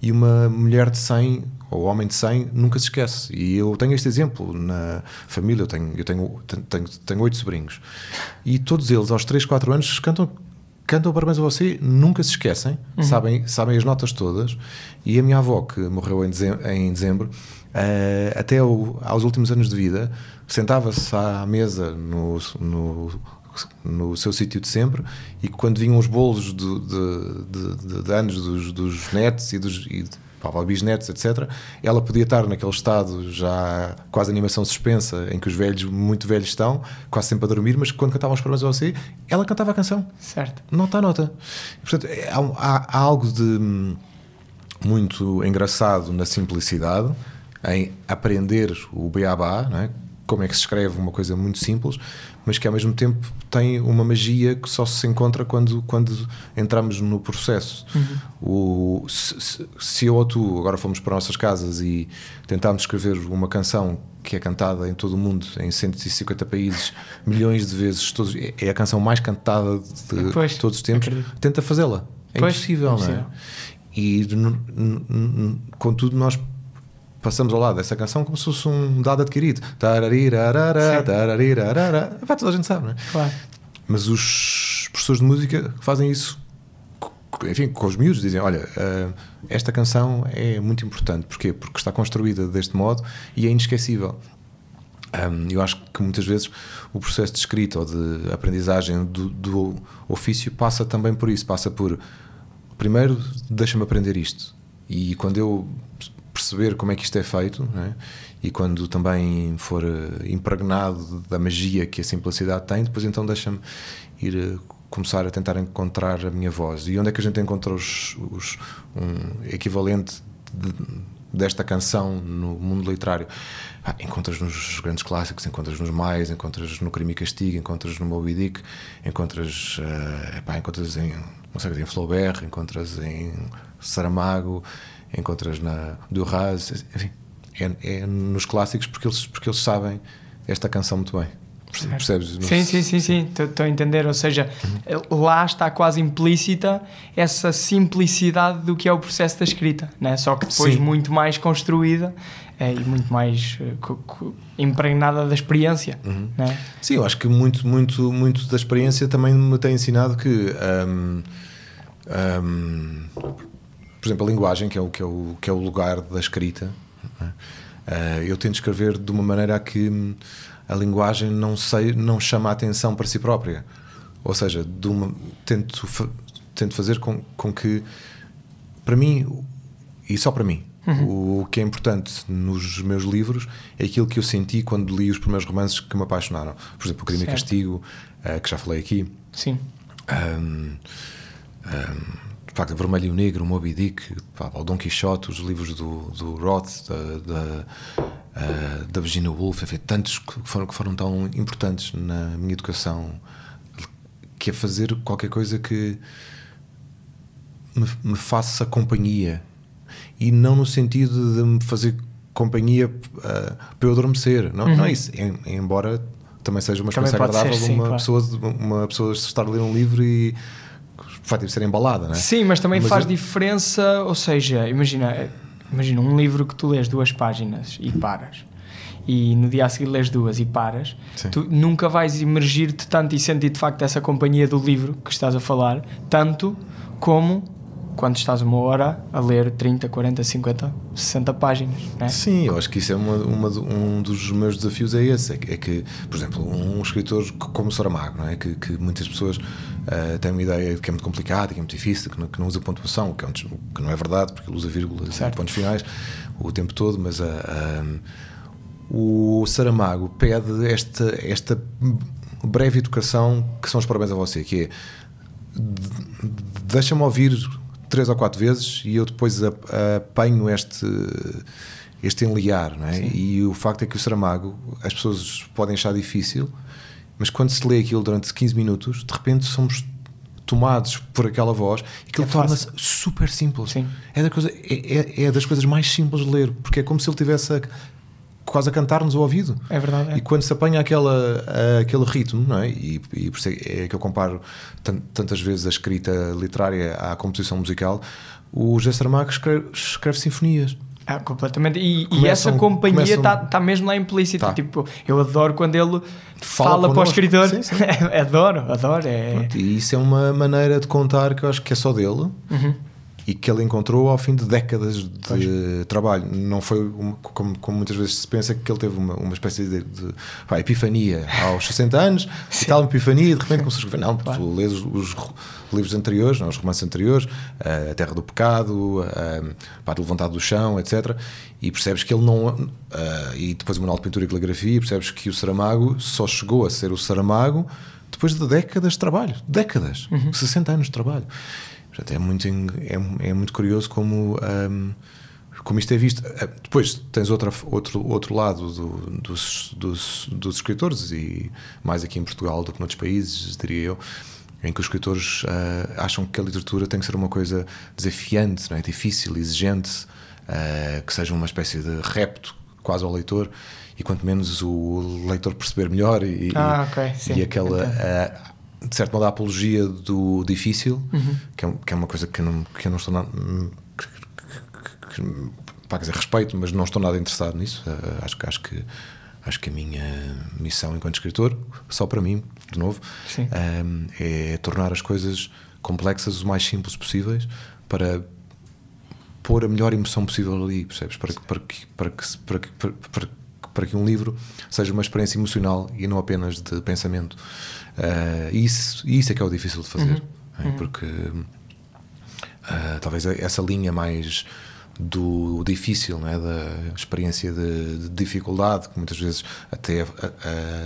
e uma mulher de 100 ou homem de 100 nunca se esquece. E eu tenho este exemplo na família, eu tenho, eu tenho, tenho, tenho 8 sobrinhos e todos eles aos 3, 4 anos cantam cantam parabéns a você, nunca se esquecem, uhum. sabem, sabem as notas todas. E a minha avó, que morreu em dezembro, em dezembro uh, até o, aos últimos anos de vida, sentava-se à mesa no, no, no seu sítio de sempre e quando vinham os bolos de, de, de, de anos dos, dos netos e, dos, e, para bisnetos, etc. Ela podia estar naquele estado já quase animação suspensa, em que os velhos, muito velhos estão, quase sempre a dormir, mas quando cantavam os problemas a você, ela cantava a canção. Certo. Nota a nota. Portanto, é, há, há, há algo de hum, muito engraçado na simplicidade, em aprender o beabá, não é? Como é que se escreve uma coisa muito simples, mas que ao mesmo tempo tem uma magia que só se encontra quando, quando entramos no processo. Uhum. O, se, se, eu ou tu agora fomos para nossas casas e tentámos escrever uma canção que é cantada em todo o mundo, em 150 países, milhões de vezes, todos, é a canção mais cantada de pois, todos os tempos, acredito. tenta fazê-la. É pois, impossível, não é? E contudo, nós passamos ao lado dessa canção como se fosse um dado adquirido. Tararirarara, tararirarara. Vai, toda a gente sabe, não é? Claro. Mas os professores de música fazem isso, enfim, com os miúdos, dizem: Olha, uh, esta canção é muito importante. Porquê? Porque está construída deste modo e é inesquecível. Eu acho que muitas vezes o processo de escrita ou de aprendizagem do, do ofício passa também por isso. Passa por, primeiro, deixa-me aprender isto. E quando eu perceber como é que isto é feito é? e quando também for eh, impregnado da magia que a simplicidade tem, depois então deixa-me ir eh, começar a tentar encontrar a minha voz. E onde é que a gente encontra os, os um equivalente de, desta canção no mundo literário? Ah, encontras nos grandes clássicos, encontras nos mais, encontras no Crime e Castigo, encontras no Moby Dick, encontras, uh, epá, encontras em, não sei, em Flaubert, encontras em Saramago, encontras na Duras, enfim, é, é, nos clássicos porque eles, porque eles sabem esta canção muito bem. Percebes? Sim, sim, sim, sim, estou a entender. Ou seja, uhum. lá está quase implícita essa simplicidade do que é o processo da escrita, né? só que depois sim. muito mais construída é, e muito mais uh, impregnada da experiência. Uhum. Né? Sim, eu acho que muito, muito, muito da experiência também me tem ensinado que. Um, um, por exemplo, a linguagem, que é o, que é o, que é o lugar da escrita, é? eu tento escrever de uma maneira a que a linguagem não, sei, não chama a atenção para si própria. Ou seja, uma, tento, tento fazer com, com que, para mim, e só para mim, uhum. o que é importante nos meus livros é aquilo que eu senti quando li os primeiros romances que me apaixonaram. Por exemplo, O Crime e Castigo, uh, que já falei aqui. Sim. Um, um, facto, Vermelho e o Negro, o Moby Dick, pá, o Dom Quixote, os livros do, do Roth, da, da, uh, da Virginia Woolf, enfim, tantos que foram, que foram tão importantes na minha educação, que é fazer qualquer coisa que me, me faça companhia. E não no sentido de me fazer companhia uh, para eu adormecer. Não, uhum. não é isso. Em, embora também seja uma experiência agradável ser, sim, uma, claro. pessoa, uma pessoa estar a ler um livro e facto de ser embalada, não é? Sim, mas também mas faz eu... diferença, ou seja, imagina, imagina um livro que tu lês duas páginas e paras. E no dia a seguir lês duas e paras, Sim. tu nunca vais imergir-te tanto e sentir de facto essa companhia do livro que estás a falar, tanto como quando estás uma hora a ler 30, 40, 50, 60 páginas. Né? Sim, eu acho que isso é uma, uma, um dos meus desafios é esse, é que, é que por exemplo, um escritor como Saramago, não é? que, que muitas pessoas uh, têm uma ideia de que é muito complicado, que é muito difícil, que não, que não usa pontuação, que, é um, que não é verdade, porque ele usa vírgulas e pontos finais o tempo todo, mas uh, eh, o Saramago pede esta, esta breve educação que são os parabéns a você, que é deixa-me ouvir três ou quatro vezes e eu depois apanho este este enliar, não é? Sim. E o facto é que o Saramago, as pessoas podem achar difícil, mas quando se lê aquilo durante 15 minutos, de repente somos tomados por aquela voz e aquilo é torna-se super simples. Sim. É, da coisa, é, é, é, das coisas mais simples de ler, porque é como se ele tivesse a, quase a cantar-nos ao ouvido. É verdade. É. E quando se apanha aquela, aquele ritmo, não é? E, e é, é que eu comparo tantas vezes a escrita literária à composição musical, o Saramago escreve, escreve sinfonias. Ah, completamente. E, começam, e essa companhia está tá mesmo lá implícita. Tá. Tipo, eu adoro quando ele fala, fala para o escritor. Sim, sim. adoro, adoro. É... Pronto, e isso é uma maneira de contar que eu acho que é só dele. Uhum e que ele encontrou ao fim de décadas de pois. trabalho. Não foi uma, como, como, muitas vezes se pensa que ele teve uma, uma espécie de, de pá, epifania aos 60 anos e tal, epifania e de repente começou a escrever. Não, claro. tu lês os, os, livros anteriores, não, os romances anteriores, uh, A Terra do Pecado, uh, Pá, de Levantado do Chão, etc. E percebes que ele não. Uh, e depois o Manual de Pintura e Caligrafia, percebes que o Saramago só chegou a ser o Saramago depois de décadas de trabalho. Décadas. Uhum. 60 anos de trabalho. Portanto, é muito, é, é muito curioso como, um, como isto é visto. Ah, depois tens outra, outro, outro lado do, dos, dos, dos escritores, e mais aqui em Portugal do que noutros países, diria eu, em que os escritores uh, acham que a literatura tem que ser uma coisa desafiante, não é? difícil, exigente, uh, que seja uma espécie de repto quase ao leitor e quanto menos o leitor perceber melhor e, ah, okay, sim, e aquela de certo modo, a apologia do difícil, uhum. que, é, que, é, uma coisa que eu não, que eu não estou nada. Que, que, para dizer, respeito, mas não estou nada interessado nisso. Uh, acho, acho, que, acho que a minha missão enquanto escritor, só para mim, de novo, uh, é tornar as coisas complexas o mais simples possíveis para pôr a melhor emoção possível ali, percebes? Para, para, que, para, que, para, que, para, para, para que um livro seja uma experiência emocional e não apenas de pensamento. Uh, isso, isso é que é o difícil de fazer, uhum. é? porque uh, talvez essa linha mais do difícil, é? da experiência de, de, dificuldade, que muitas vezes até,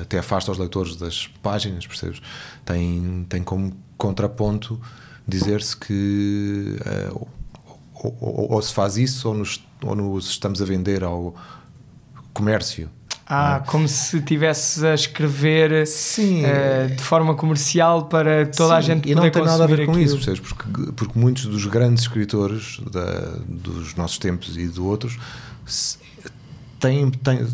até afasta os leitores das páginas, percebes? Tem, tem como contraponto dizer-se que uh, ou, ou, ou, se faz isso ou nos, ou nos estamos a vender ao comércio ah, é? como se estivesses a escrever uh, de forma comercial para toda Sim, a gente poder E não tem nada a ver com aquilo. isso, percebes? Porque, porque muitos dos grandes escritores da, dos nossos tempos e de outros têm, têm,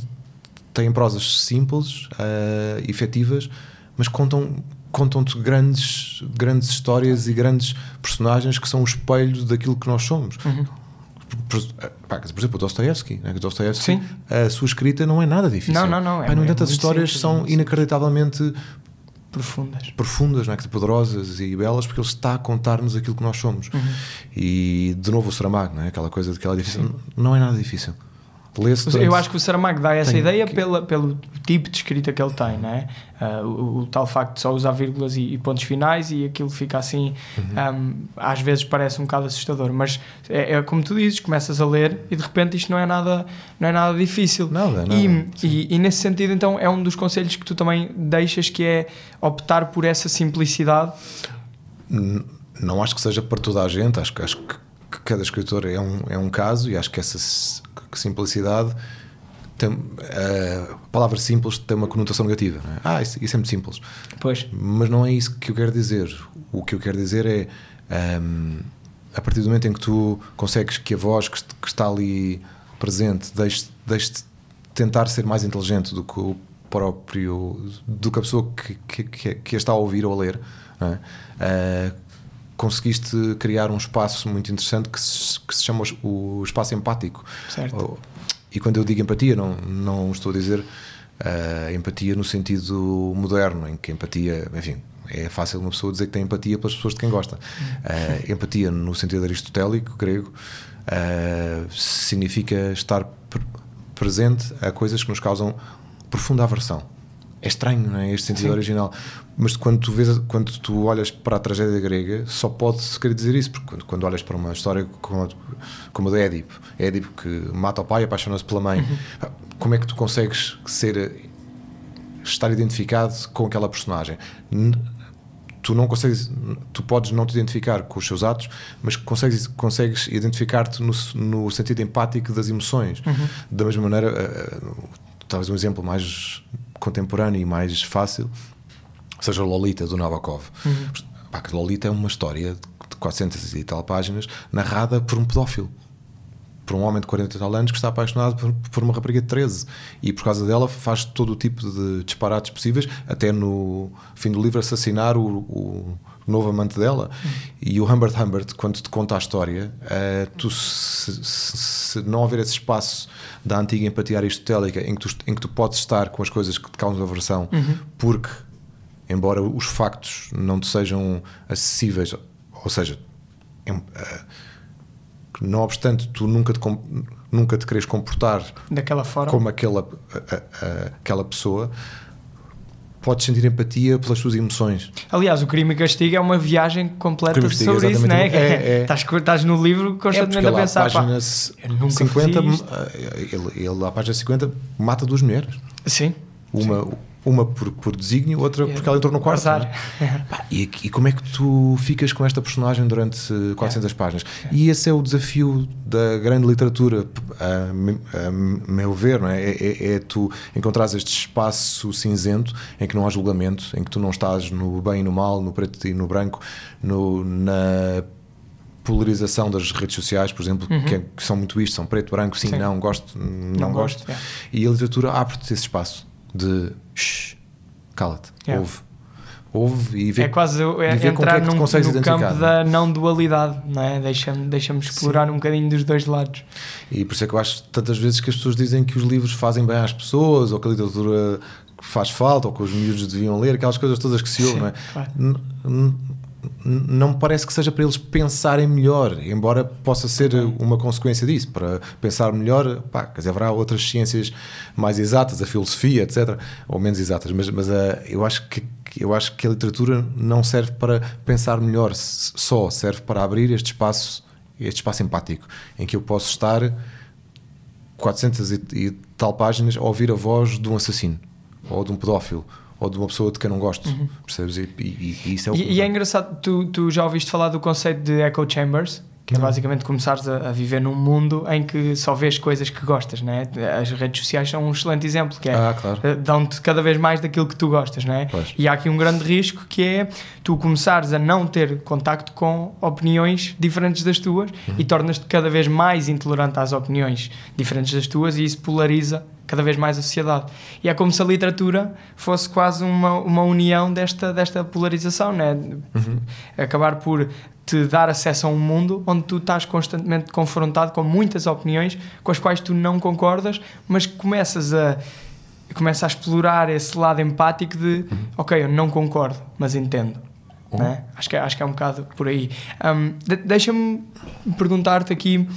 têm prosas simples, uh, efetivas, mas contam contam-te grandes, grandes histórias e grandes personagens que são o espelho daquilo que nós somos. Uhum por, pá, por exemplo, o Dostoevsky, né? Dostoevsky a sua escrita não é nada difícil. Não, não, não. É, no entanto, as histórias simples, são inacreditavelmente profundas, profundas não é? poderosas e belas, porque ele está a contar-nos aquilo que nós somos. Uhum. E, de novo, o Saramago, não é? aquela coisa de que ela é difícil. Sim. Não é nada difícil. Eu acho que o Saramago dá essa ideia que... pela, pelo tipo de escrita que ele tem, não é? Uh, o, o, tal facto de só usar vírgulas e, e pontos finais e aquilo fica assim, uhum. um, às vezes parece um bocado assustador, mas é, é, como tu dizes, começas a ler e de repente isto não é nada, não é nada difícil. Nada, nada. E, e, e, nesse sentido, então, é um dos conselhos que tu também deixas que é optar por essa simplicidade? Não acho que seja para toda a gente, acho, acho que cada escritor é um, é um caso e acho que essa simplicidade tem, a palavra simples tem uma conotação negativa. É? Ah, isso, isso, é muito simples. Pois. Mas não é isso que eu quero dizer. O que eu quero dizer é um, a partir do momento em que tu consegues que a voz que, que está ali presente deixe, deixe de tentar ser mais inteligente do que o próprio do que a pessoa que, que, que a está a ouvir ou a ler. É? Uh, conseguiste criar um espaço muito interessante que se, que se chama o espaço empático. Certo. E quando eu digo empatia, não, não estou a dizer uh, empatia no sentido moderno, em que empatia, enfim, é fácil uma pessoa dizer que tem empatia pelas pessoas de quem gosta. Uh, empatia, no sentido aristotélico, grego, uh, significa estar presente a coisas que nos causam profunda aversão. É estranho, não é? Este sentido Sim. original. Mas quando tu, vês, quando tu olhas para a tragédia grega, só pode-se querer dizer isso, porque quando, quando, olhas para uma história como a, como a de Édipo, Édipo que mata o pai e apaixona-se pela mãe, uhum. como é que tu consegues ser estar identificado com aquela personagem? Tu não consegues, tu podes não te identificar com os seus atos, mas consegues, consegues identificar-te no, no sentido empático das emoções. Uhum. Da mesma maneira, eh, talvez um exemplo mais contemporâneo e mais fácil seja Lolita do Nabokov. Uhum. Pá, Lolita é uma história de 400 e tal páginas narrada por um pedófilo. Por um homem de 40 e tal anos que está apaixonado por, por, uma rapariga de 13 e por causa dela faz todo o tipo de disparates possíveis, até no fim do livro assassinar o, o novo amante dela. Uhum. E o Humbert Humbert, quando te conta a história, uh, tu, se, se, se, não houver esse espaço da antiga empatia aristotélica em que tu, em que tu podes estar com as coisas que te causam aversão, uhum. porque embora os factos não te sejam acessíveis, ou seja, em, uh, não obstante tu nunca te, nunca te queres comportar daquela forma como aquela, a, a, aquela pessoa, podes sentir empatia pelas tuas emoções. Aliás, o crime e castigo é uma viagem completa castigo, sobre isso, não é? é, é. Estás, estás, no livro constantemente é a pensar. A página 50, ele, ele, à página 50 mata duas mulheres. Sim. Uma, Sim uma por, por desígnio, outra porque ela entrou no quarto. Né? e, e, como é que tu ficas com esta personagem durante 400 é. páginas? E esse é o desafio da grande literatura, a, a meu ver, não é? É, é, é tu encontrares este espaço cinzento em que não há julgamento, em que tu não estás no bem e no mal, no preto e no branco, no, na polarização das redes sociais, por exemplo, uhum. que, é, que, são muito isto, são preto, branco, sim, sim. não, gosto, não, não gosto. gosto é. E a literatura abre-te esse espaço de cala-te, yeah. ouve. Ouve e vê. É quase é, entrar é num, no campo da não dualidade, não é? Deixa-me deixa explorar Sim. um bocadinho dos dois lados. E por isso é que eu acho tantas vezes que as pessoas dizem que os livros fazem bem às pessoas, ou que a literatura faz falta, ou que os miúdos deviam ler, aquelas coisas todas que se ouvem, não é? Claro não me parece que seja para eles pensarem melhor, embora possa ser uma consequência disso. Para pensar melhor, pá, quer dizer, haverá outras ciências mais exatas, a filosofia, etc., ou menos exatas, mas, mas uh, eu, acho que, eu acho que a literatura não serve para pensar melhor só, serve para abrir este espaço, este espaço empático, em que eu posso estar 400 e, e tal páginas a ouvir a voz de um assassino ou de um pedófilo ou de uma pessoa de quem não gosto, uhum. percebes? E, e, e, isso é o e, e é engraçado, tu, tu já ouviste falar do conceito de echo chambers? Que é basicamente começares a, a, viver num mundo em que só vês coisas que gostas, não é? As redes sociais são um excelente exemplo, que é ah, claro. Eh, dão-te cada vez mais daquilo que tu gostas, não é? Pois. E há aqui um grande risco que é tu começares a não ter contacto com opiniões diferentes das tuas uhum. e tornas-te cada vez mais intolerante às opiniões diferentes das tuas e isso polariza cada vez mais a sociedade. E é como se a literatura fosse quase uma, uma união desta, desta polarização, né? Uhum. Acabar por te dar acesso a um mundo onde tu estás constantemente confrontado com muitas opiniões com as quais tu não concordas, mas começas a começa a explorar esse lado empático de uhum. ok, eu não concordo, mas entendo. Uhum. Né? Acho, que, é, acho que é um bocado por aí. Um, de, Deixa-me perguntar-te aqui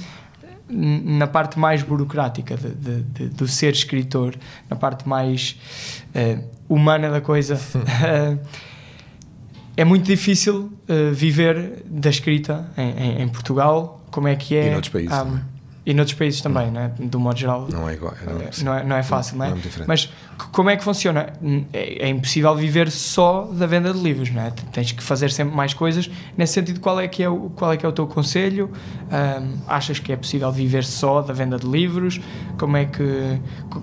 na parte mais burocrática de, de, de, do ser escritor, na parte mais uh, humana da coisa, uh, é muito difícil uh, viver da escrita em, em, em, Portugal. Como é que é? E noutros países. Um, e noutros países também, não é? do modo geral. Não é igual. Não, é, não, é, não é fácil, não, não é? é Mas como é que funciona? É, é, impossível viver só da venda de livros, não é? Tens que fazer sempre mais coisas. Nesse sentido, qual é que é o, qual é, que é o teu conselho? Um, achas que é possível viver só da venda de livros? Como é que,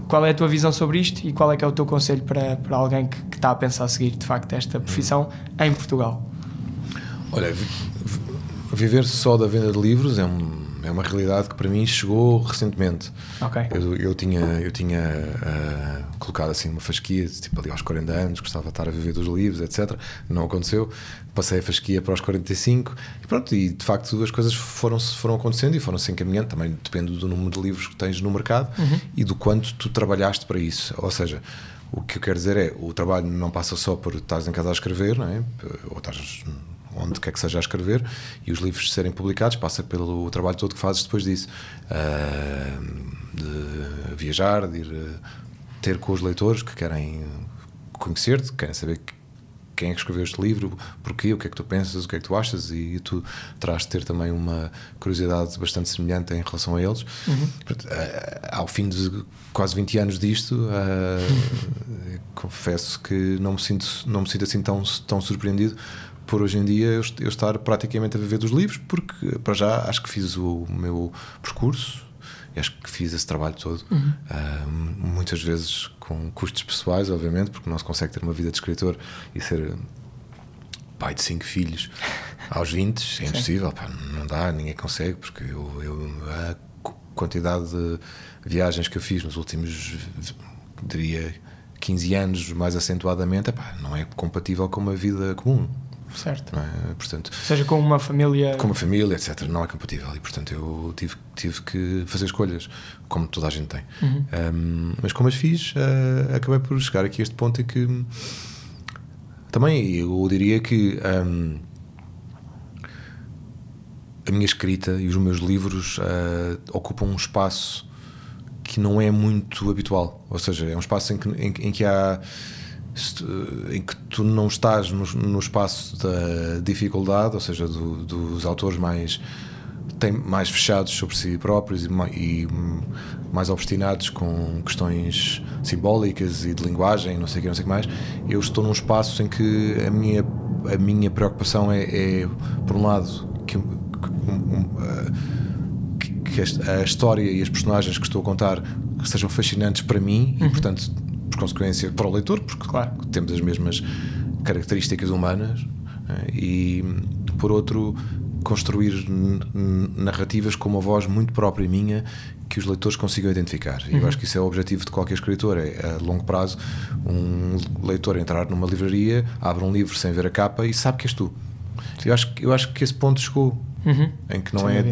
qual é a tua visão sobre isto e qual é que é o teu conselho para, para alguém que, que está a pensar a seguir, de facto, esta profissão em Portugal? Olha, viver só da venda de livros é um é uma realidade que para mim chegou recentemente. Okay. Eu, eu tinha, eu tinha uh, colocado assim uma fasquia, tipo ali aos 40 anos, gostava de estar a viver dos livros, etc. Não aconteceu. Passei a fasquia para os 45 e pronto, e de facto as coisas foram, foram acontecendo e foram se encaminhando. Também depende do número de livros que tens no mercado uhum. e do quanto tu trabalhaste para isso. Ou seja, o que eu quero dizer é o trabalho não passa só por estar em casa a escrever, não é? ou estás onde quer que seja a escrever, e os livros serem publicados passa pelo trabalho todo que fazes depois disso. Uh, de viajar, de ir uh, ter com os leitores que querem conhecer-te, querem saber quem é que escreveu este livro, porquê, o que é que tu pensas, o que é que tu achas, e, tu terás de ter também uma curiosidade bastante semelhante em relação a eles. Uhum. Uh, ao fim de quase 20 anos disto, uh, confesso que não me sinto, não me sinto assim tão, tão surpreendido por hoje em dia eu, eu estar praticamente a viver dos livros, porque para já acho que fiz o meu percurso e acho que fiz esse trabalho todo. Uhum. Uh, muitas vezes com custos pessoais, obviamente, porque não se consegue ter uma vida de escritor e ser pai de cinco filhos aos 20, é impossível, pá, não dá, ninguém consegue, porque eu, eu, a quantidade de viagens que eu fiz nos últimos, diria, 15 anos, mais acentuadamente, epá, não é compatível com uma vida comum. Certo. É? Portanto, Ou seja, com uma família. Com uma família, etc. Não é compatível. E, portanto, eu tive, tive que fazer escolhas, como toda a gente tem. Uhum. Um, mas como as fiz, uh, acabei por chegar aqui a este ponto em que. Também eu diria que. Um, a minha escrita e os meus livros uh, ocupam um espaço que não é muito habitual. Ou seja, é um espaço em que, em, em que há em que tu não estás no, no espaço da dificuldade, ou seja, do, dos autores mais têm mais fechados sobre si próprios e, e, mais obstinados com questões simbólicas e de linguagem, não sei o que, não sei o que mais. Eu estou num espaço em que a minha a minha preocupação é, é por um lado que, que, um, que, que a história e as personagens que estou a contar sejam fascinantes para mim uhum. e portanto por consequência para o leitor, porque claro, temos as mesmas características humanas, né? e por outro, construir narrativas com uma voz muito própria minha que os leitores consigam identificar. E uhum. eu acho que isso é o objetivo de qualquer escritor, é a longo prazo um leitor entrar numa livraria, abre um livro sem ver a capa e sabe que és tu. Eu acho, eu acho que esse ponto chegou Uhum. Em que não é,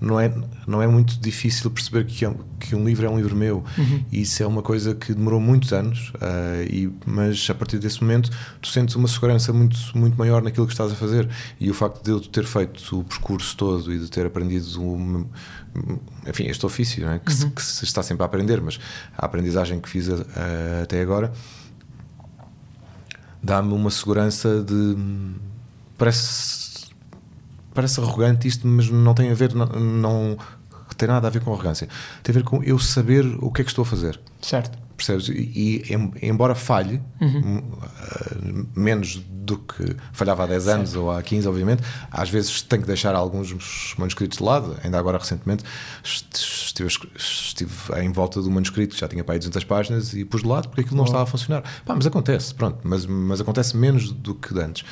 não, é, não é muito difícil perceber que, é, que um livro é um livro meu. Uhum. E isso é uma coisa que demorou muitos anos, uh, e, mas a partir desse momento tu sentes uma segurança muito, muito maior naquilo que estás a fazer. E o facto de eu ter feito o percurso todo e de ter aprendido um, enfim, este ofício, é? que, uhum. se, que, se, está sempre a aprender, mas a aprendizagem que fiz a, a, até agora dá-me uma segurança de. Parece parece arrogante isto, mas não tem a ver, não, não tem nada a ver com arrogância. Tem a ver com eu saber o que é que estou a fazer. Certo. Percebes? E, e embora falhe, uhum. uh, menos do que falhava há 10 certo. anos ou há 15, obviamente, às vezes tenho que deixar alguns manuscritos de lado. Ainda agora, recentemente, estive, estive em volta do manuscrito que já tinha para aí 200 páginas e pus de lado porque aquilo não oh. estava a funcionar. Pá, mas acontece, pronto, mas, mas acontece menos do que antes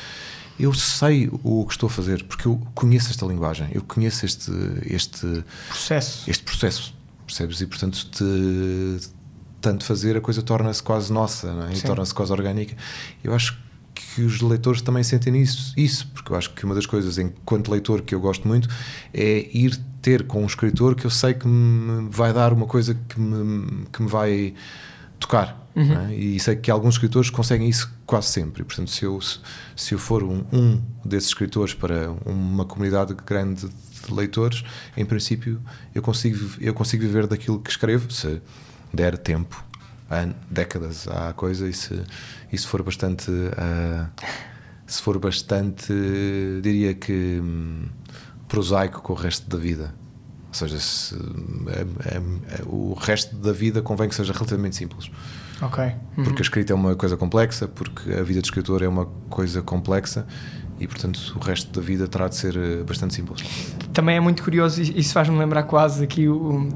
eu sei o que estou a fazer porque eu conheço esta linguagem, eu conheço este este processo, este processo, percebes? E portanto, te, tanto fazer a coisa torna-se quase nossa, é? e torna-se quase orgânica. Eu acho que os leitores também sentem isso, isso, porque eu acho que uma das coisas, enquanto leitor, que eu gosto muito é ir ter com um escritor que eu sei que me vai dar uma coisa que me, que me vai tocar. Uhum. É? E sei que alguns escritores conseguem isso quase sempre. E, portanto, se eu, se eu for um, um desses escritores para uma comunidade grande de leitores, em princípio eu consigo, eu consigo viver daquilo que escrevo, se der tempo, décadas à coisa, e se, e se for bastante. Uh, se for bastante, diria que um, prosaico com o resto da vida. Ou seja, se, é, é, é, o resto da vida convém que seja relativamente simples. Ok. Uhum. Porque a escrita é uma coisa complexa, porque a vida de escritor é uma coisa complexa e, portanto, o resto da vida terá de ser eh, bastante simples. Também é muito curioso, e isso faz-me lembrar quase aqui o,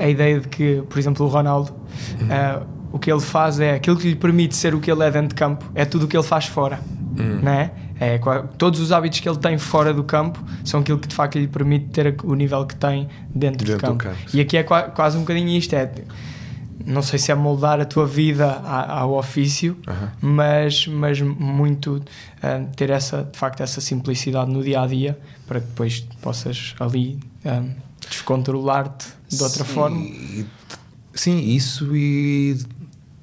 a ideia de que, por exemplo, o Ronaldo, uhum. uh, o que ele faz é aquilo que lhe permite ser o que ele é dentro de campo, é tudo o que ele faz fora. Uhum. Né? É, todos os hábitos que ele tem fora do campo são aquilo que de facto lhe permite ter o nível que tem dentro, dentro do campo. campo e aqui é quase um bocadinho isto: é não sei se é moldar a tua vida ao ofício, uhum. mas, mas muito uh, ter essa, de facto, essa simplicidade no dia a dia para que depois possas ali um, descontrolar-te de outra sim, forma. Sim, isso e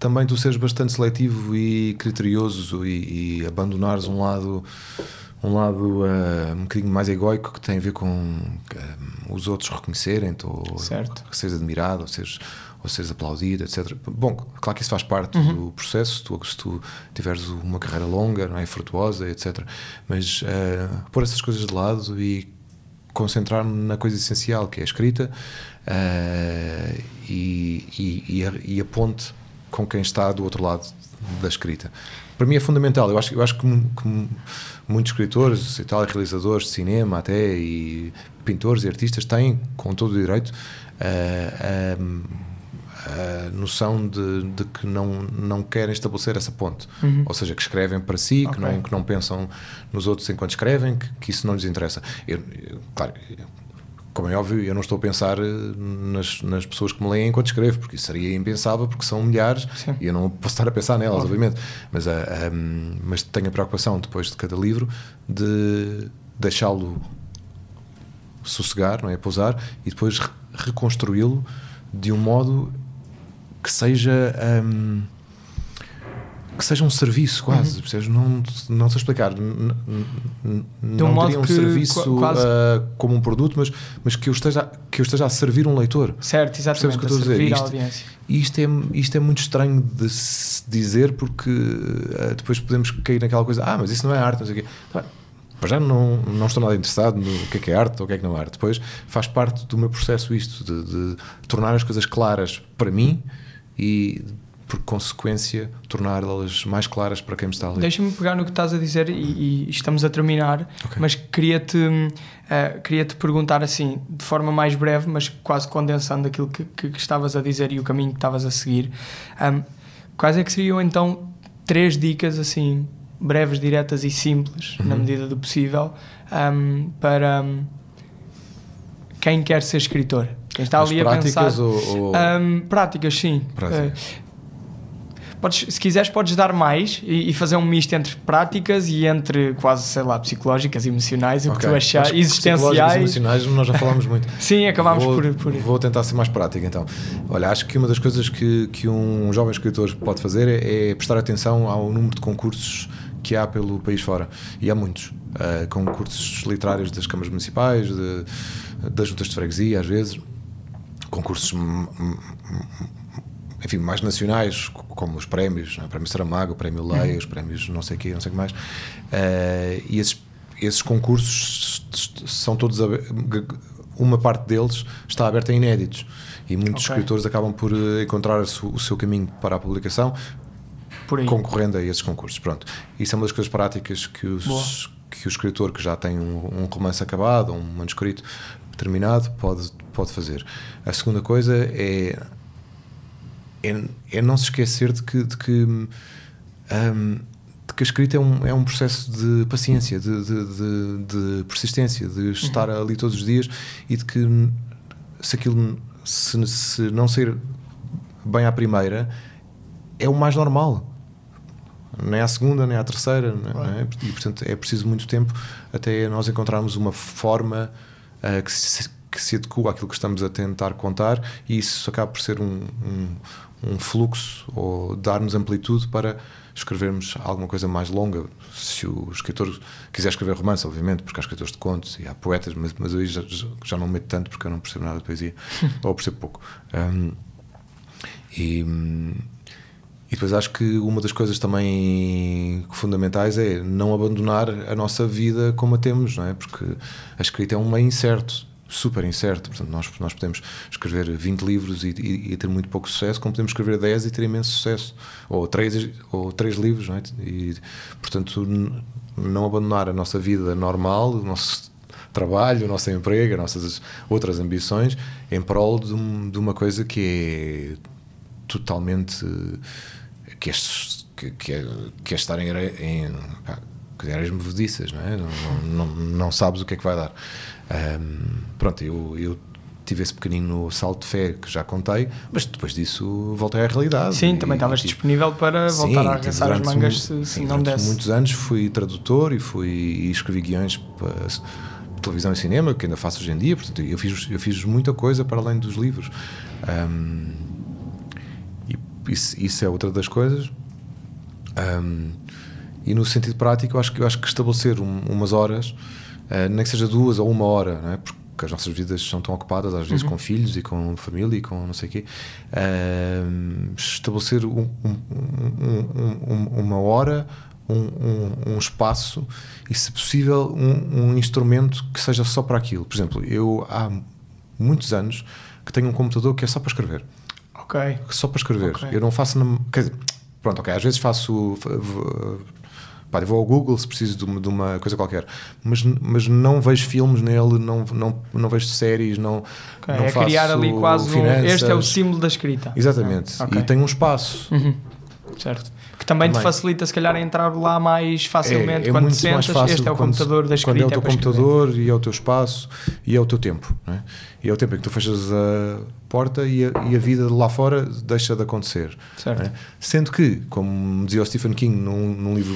também tu seres bastante seletivo e criterioso e, e abandonares um lado um lado uh, um bocadinho mais egoico que tem a ver com uh, os outros reconhecerem-te ou certo. seres admirado ou seres ou seres aplaudido, etc. Bom, claro que isso faz parte uhum. do processo, se tu, se tu tiveres uma carreira longa, não é frutuosa, etc. Mas uh, pôr essas coisas de lado e concentrar-me na coisa essencial, que é a escrita uh, e, e, e, a, e, a, ponte com quem está do outro lado da escrita. Para mim é fundamental. Eu acho, eu acho que, que muitos escritores e tal, realizadores de cinema até, e pintores e artistas têm, com todo o direito, uh, um, a noção de, de, que não, não querem estabelecer essa ponte. Uhum. Ou seja, que escrevem para si, okay. que, não, que não pensam nos outros enquanto escrevem, que, que isso não lhes interessa. Eu, eu, claro, como é óbvio, eu não estou a pensar eh, nas, nas pessoas que me leem enquanto escrevo, porque isso seria impensável, porque são milhares Sim. e eu não posso estar a pensar nelas, obviamente. Mas, uh, eh, um, mas tenho a preocupação, depois de cada livro, de deixá-lo sossegar, não é? Pousar e depois reconstruí-lo de um modo que seja um, que seja um serviço quase, uhum. Não, não sei explicar. N não um diria um serviço quase... uh, como um produto, mas, mas que, eu esteja, que eu esteja a servir um leitor. Certo, exatamente. Que eu a, a servir a audiência. Isto é, isto é muito estranho de se dizer porque uh, depois podemos cair naquela coisa, ah, mas isso não é arte, não sei o quê. Tá já não, não estou nada interessado no que é que é arte ou o que é que não é arte. Depois faz parte do meu processo isto, de, de tornar as coisas claras para mim e por consequência, torná-las mais claras para quem me está a ler. Deixa-me pegar no que estás a dizer e, e estamos a terminar, okay. mas queria-te uh, queria -te perguntar assim, de forma mais breve, mas quase condensando aquilo que, que, que estavas a dizer e o caminho que estavas a seguir. Um, quais é que seriam então três dicas assim, breves, diretas e simples, uhum. na medida do possível, um, para um, quem quer ser escritor? Quem está Mas ali a pensar. Ou, ou... práticas, sim. Práticas. Uh, Podes, se quiseres, podes dar mais e, e, fazer um misto entre práticas e entre quase, sei lá, psicológicas, emocionais, okay. o que tu achar, existenciais. emocionais, nós já falámos muito. Sim, acabámos vou, por, por. Vou tentar ser mais prático então. Olha, acho que uma das coisas que, que um jovem escritor pode fazer é, é prestar atenção ao número de concursos que há pelo país fora. E há muitos. Uh, concursos literários das câmaras municipais, de, das juntas de freguesia, às vezes. Concursos enfim, mais nacionais, como os prémios, o Prémio Saramago, o Prémio Leia, uhum. os prémios não sei o quê, não sei o que mais. Uh, e esses, esses concursos são todos. Uma parte deles está aberta a inéditos. E muitos okay. escritores acabam por eh, encontrar o seu caminho para a publicação concorrendo a esses concursos. Pronto. Isso é uma das coisas práticas que, os, que o escritor que já tem um, um romance acabado, um manuscrito terminado, pode, pode fazer. A segunda coisa é é, é não se esquecer de que, de que, um, de que a escrita é um, é um processo de paciência, de, de, de, persistência, de estar uhum. ali todos os dias e de que se aquilo se, se não sair bem à primeira é o mais normal nem à segunda, nem à terceira, é? e portanto é preciso muito tempo até nós encontrarmos uma forma uh, que, se, que se adequa àquilo que estamos a tentar contar, e isso acaba por ser um, um, um fluxo ou dar-nos amplitude para escrevermos alguma coisa mais longa. Se o escritor quiser escrever romance, obviamente, porque há escritores de contos e há poetas, mas, mas eu já, já não meto tanto porque eu não percebo nada de poesia, ou percebo pouco. Um, e, e depois acho que uma das coisas também fundamentais é não abandonar a nossa vida como a temos, não é? Porque a escrita é um meio incerto super incerto. Portanto, nós, nós podemos escrever 20 livros e, e, e, ter muito pouco sucesso, como podemos escrever 10 e ter imenso sucesso. Ou 3, ou 3 livros, não é? E, portanto, não abandonar a nossa vida normal, o nosso trabalho, o nosso emprego, as nossas outras ambições, em prol de, um, de uma coisa que é totalmente. que é, que é, que é estar em. em pá, eras movediças, não é? Não, não, não sabes o que é que vai dar. Um, pronto, eu, eu tive esse pequenino salto de fé que já contei, mas depois disso voltei à realidade. Sim, e, também estavas disponível para sim, voltar a arregaçar as mangas se, se não desse. muitos anos fui tradutor e fui e escrevi guiões para televisão e cinema, que ainda faço hoje em dia, portanto eu fiz, eu fiz muita coisa para além dos livros. Um, e isso, isso, é outra das coisas. Um, e no sentido prático, eu acho que, eu acho que estabelecer um, umas horas uh, nem que seja duas ou uma hora, não é? porque as nossas vidas são tão ocupadas, às vezes uhum. com filhos e com família e com não sei o quê. Uh, estabelecer um, um, uma hora, um, espaço e, se possível, um, instrumento que seja só para aquilo. Por exemplo, eu há muitos anos que tenho um computador que é só para escrever. Ok. Só para escrever. Okay. Eu não faço. Quer dizer, pronto, ok. Às vezes faço Pá, vou ao Google se preciso de uma, de uma, coisa qualquer, mas, mas não vejo filmes nele, não, não, não vejo séries, não, okay, não é faço criar ali quase um, este é o símbolo da escrita. Exatamente, okay. e tem um espaço. Uhum. Certo. Que também, também, te facilita, se calhar, a entrar lá mais facilmente é, é quando te sentas. este é o quando, computador da escrita. Quando é o teu é computador escrever. e é o teu espaço e é o teu tempo. É? E é o tempo em que tu fechas a porta e a, e a vida lá fora deixa de acontecer. É? Sendo que, como dizia o Stephen King num, num livro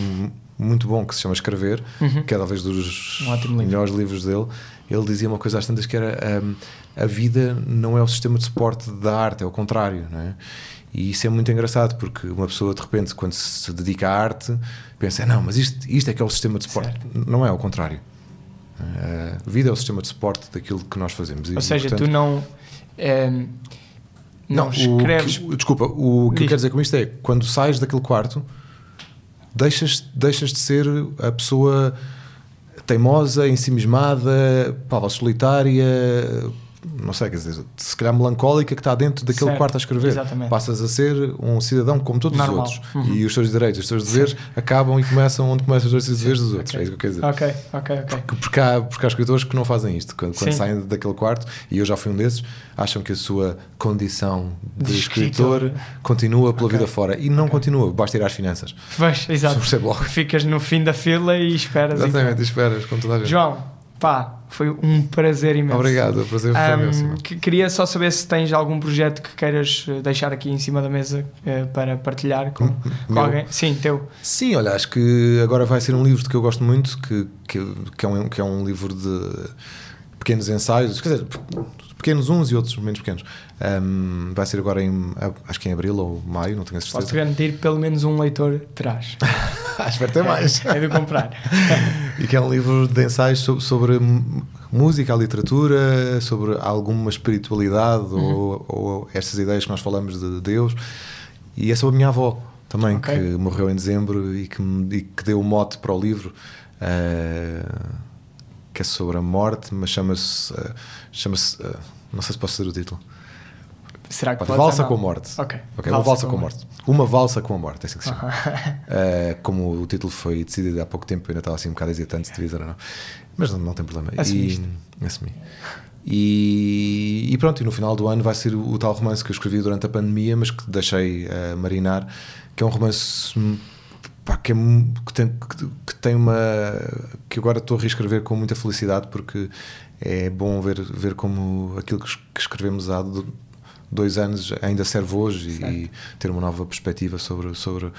muito bom que se chama Escrever, uhum. que é talvez dos um melhores livros dele. Ele dizia uma coisa às tantas que era um, a vida não é o sistema de suporte da arte, é o contrário, não é? E isso é muito engraçado, porque uma pessoa, de repente, quando se dedica à arte, pensa: não, mas isto, isto é que é o sistema de suporte. Certo. Não é, ao contrário. A vida é o sistema de suporte daquilo que nós fazemos. Ou e, seja, portanto, tu não. É, não, não escreves. O que, desculpa, o que eu quero dizer com isto é: quando sais daquele quarto, deixas, deixas de ser a pessoa teimosa, ensimismada, pá, solitária não sei, quer dizer, se calhar melancólica que está dentro daquele certo, quarto a escrever. Exatamente. Passas a ser um cidadão como todos Normal. os outros. Uhum. E os teus direitos, os teus deveres acabam e começam onde começam os direitos deveres dos outros. Okay. É isso que eu quero dizer. Ok, ok, ok. Porque, porque, há, porque há escritores que não fazem isto. Quando, quando saem daquele quarto, e eu já fui um desses, acham que a sua condição de, de escritor, escritor continua pela okay. vida fora. E não okay. continua, basta ir às finanças. Pois, exato. Ficas no fim da fila e esperas. Exatamente, e esperas, toda a gente. João, Pá, foi um prazer imenso. Obrigado, o prazer foi um, meu. Queria só saber se tens algum projeto que queiras eh, deixar aqui em cima da mesa uh, para partilhar com, com alguém. Sim, teu. Sim, olha, acho que agora vai ser um livro que eu gosto muito, que, que, que, é, um, que é um livro de pequenos ensaios, quer dizer, pequenos uns e outros menos pequenos. Um, vai ser agora em, acho que em abril ou maio, não tenho a certeza. Posso garantir pelo menos um leitor terás. Espero ter mais. É, é de comprar. e que é um livro de ensaios sobre, sobre música, a literatura, sobre alguma espiritualidade uhum. ou, ou estas ideias que nós falamos de Deus. E é sobre a minha avó também, okay. que morreu em dezembro e que, e que deu o mote para o livro. Uh, que é sobre a morte, mas chama-se. Uh, chama-se uh, não sei se posso dizer o título. Será que pode Valsa com a Morte. Ok. okay valsa uma valsa com, a morte. Uma valsa com a morte, é assim que se chama. Uh -huh. uh, como o título foi decidido há pouco tempo, eu ainda estava assim um bocado hesitante se devia dizer ou não. Mas não, não tem problema. Assumiste. E, assumi. E, e, pronto, e no final do ano vai ser o, o, tal romance que eu escrevi durante a pandemia, mas que deixei uh, marinar, que é um romance pá, que, é, que, tem, que, que, tem uma. que agora estou a reescrever com muita felicidade, porque é bom ver, ver como aquilo que, escrevemos há dois anos ainda serve hoje e, e, ter uma nova perspectiva sobre, sobre uh,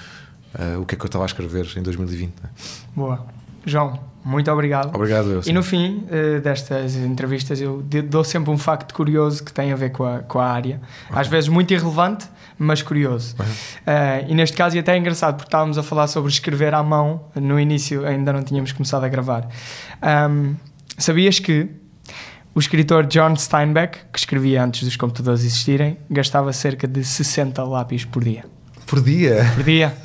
o que é que eu estava a escrever em 2020. Né? Boa. João, muito obrigado. Obrigado, eu, E no fim uh, destas entrevistas, eu dou sempre um facto curioso que tem a ver com a, com a área. Okay. Às vezes muito irrelevante, mas curioso. Uhum. Uh, e neste caso, e até é engraçado, porque estávamos a falar sobre escrever à mão. No início, ainda não tínhamos começado a gravar. Um, sabias que o escritor John Steinbeck, que escrevia antes dos computadores existirem, gastava cerca de 60 lápis por dia. Por dia? Por dia,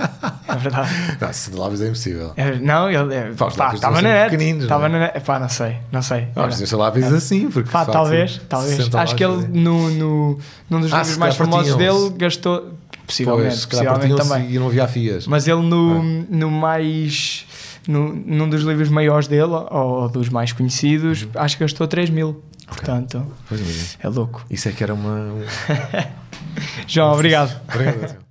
é verdade. Não, 60 lápis é impossível. É, não, ele é, pá, estava na net. Estava na net. Pá, não sei, não sei. Não, mas lápis é. assim, porque. Pá, talvez, talvez. Acho que ele, no, no, num dos ah, livros mais famosos dele, gastou. Possivelmente, pois, possivelmente também. E não havia fias. Mas ele, no, é. no mais no, num dos livros maiores dele, ou dos mais conhecidos, uhum. acho que gastou 3 mil. Okay. Portanto, é. é louco. Isso é que era uma. João, obrigado. Obrigado.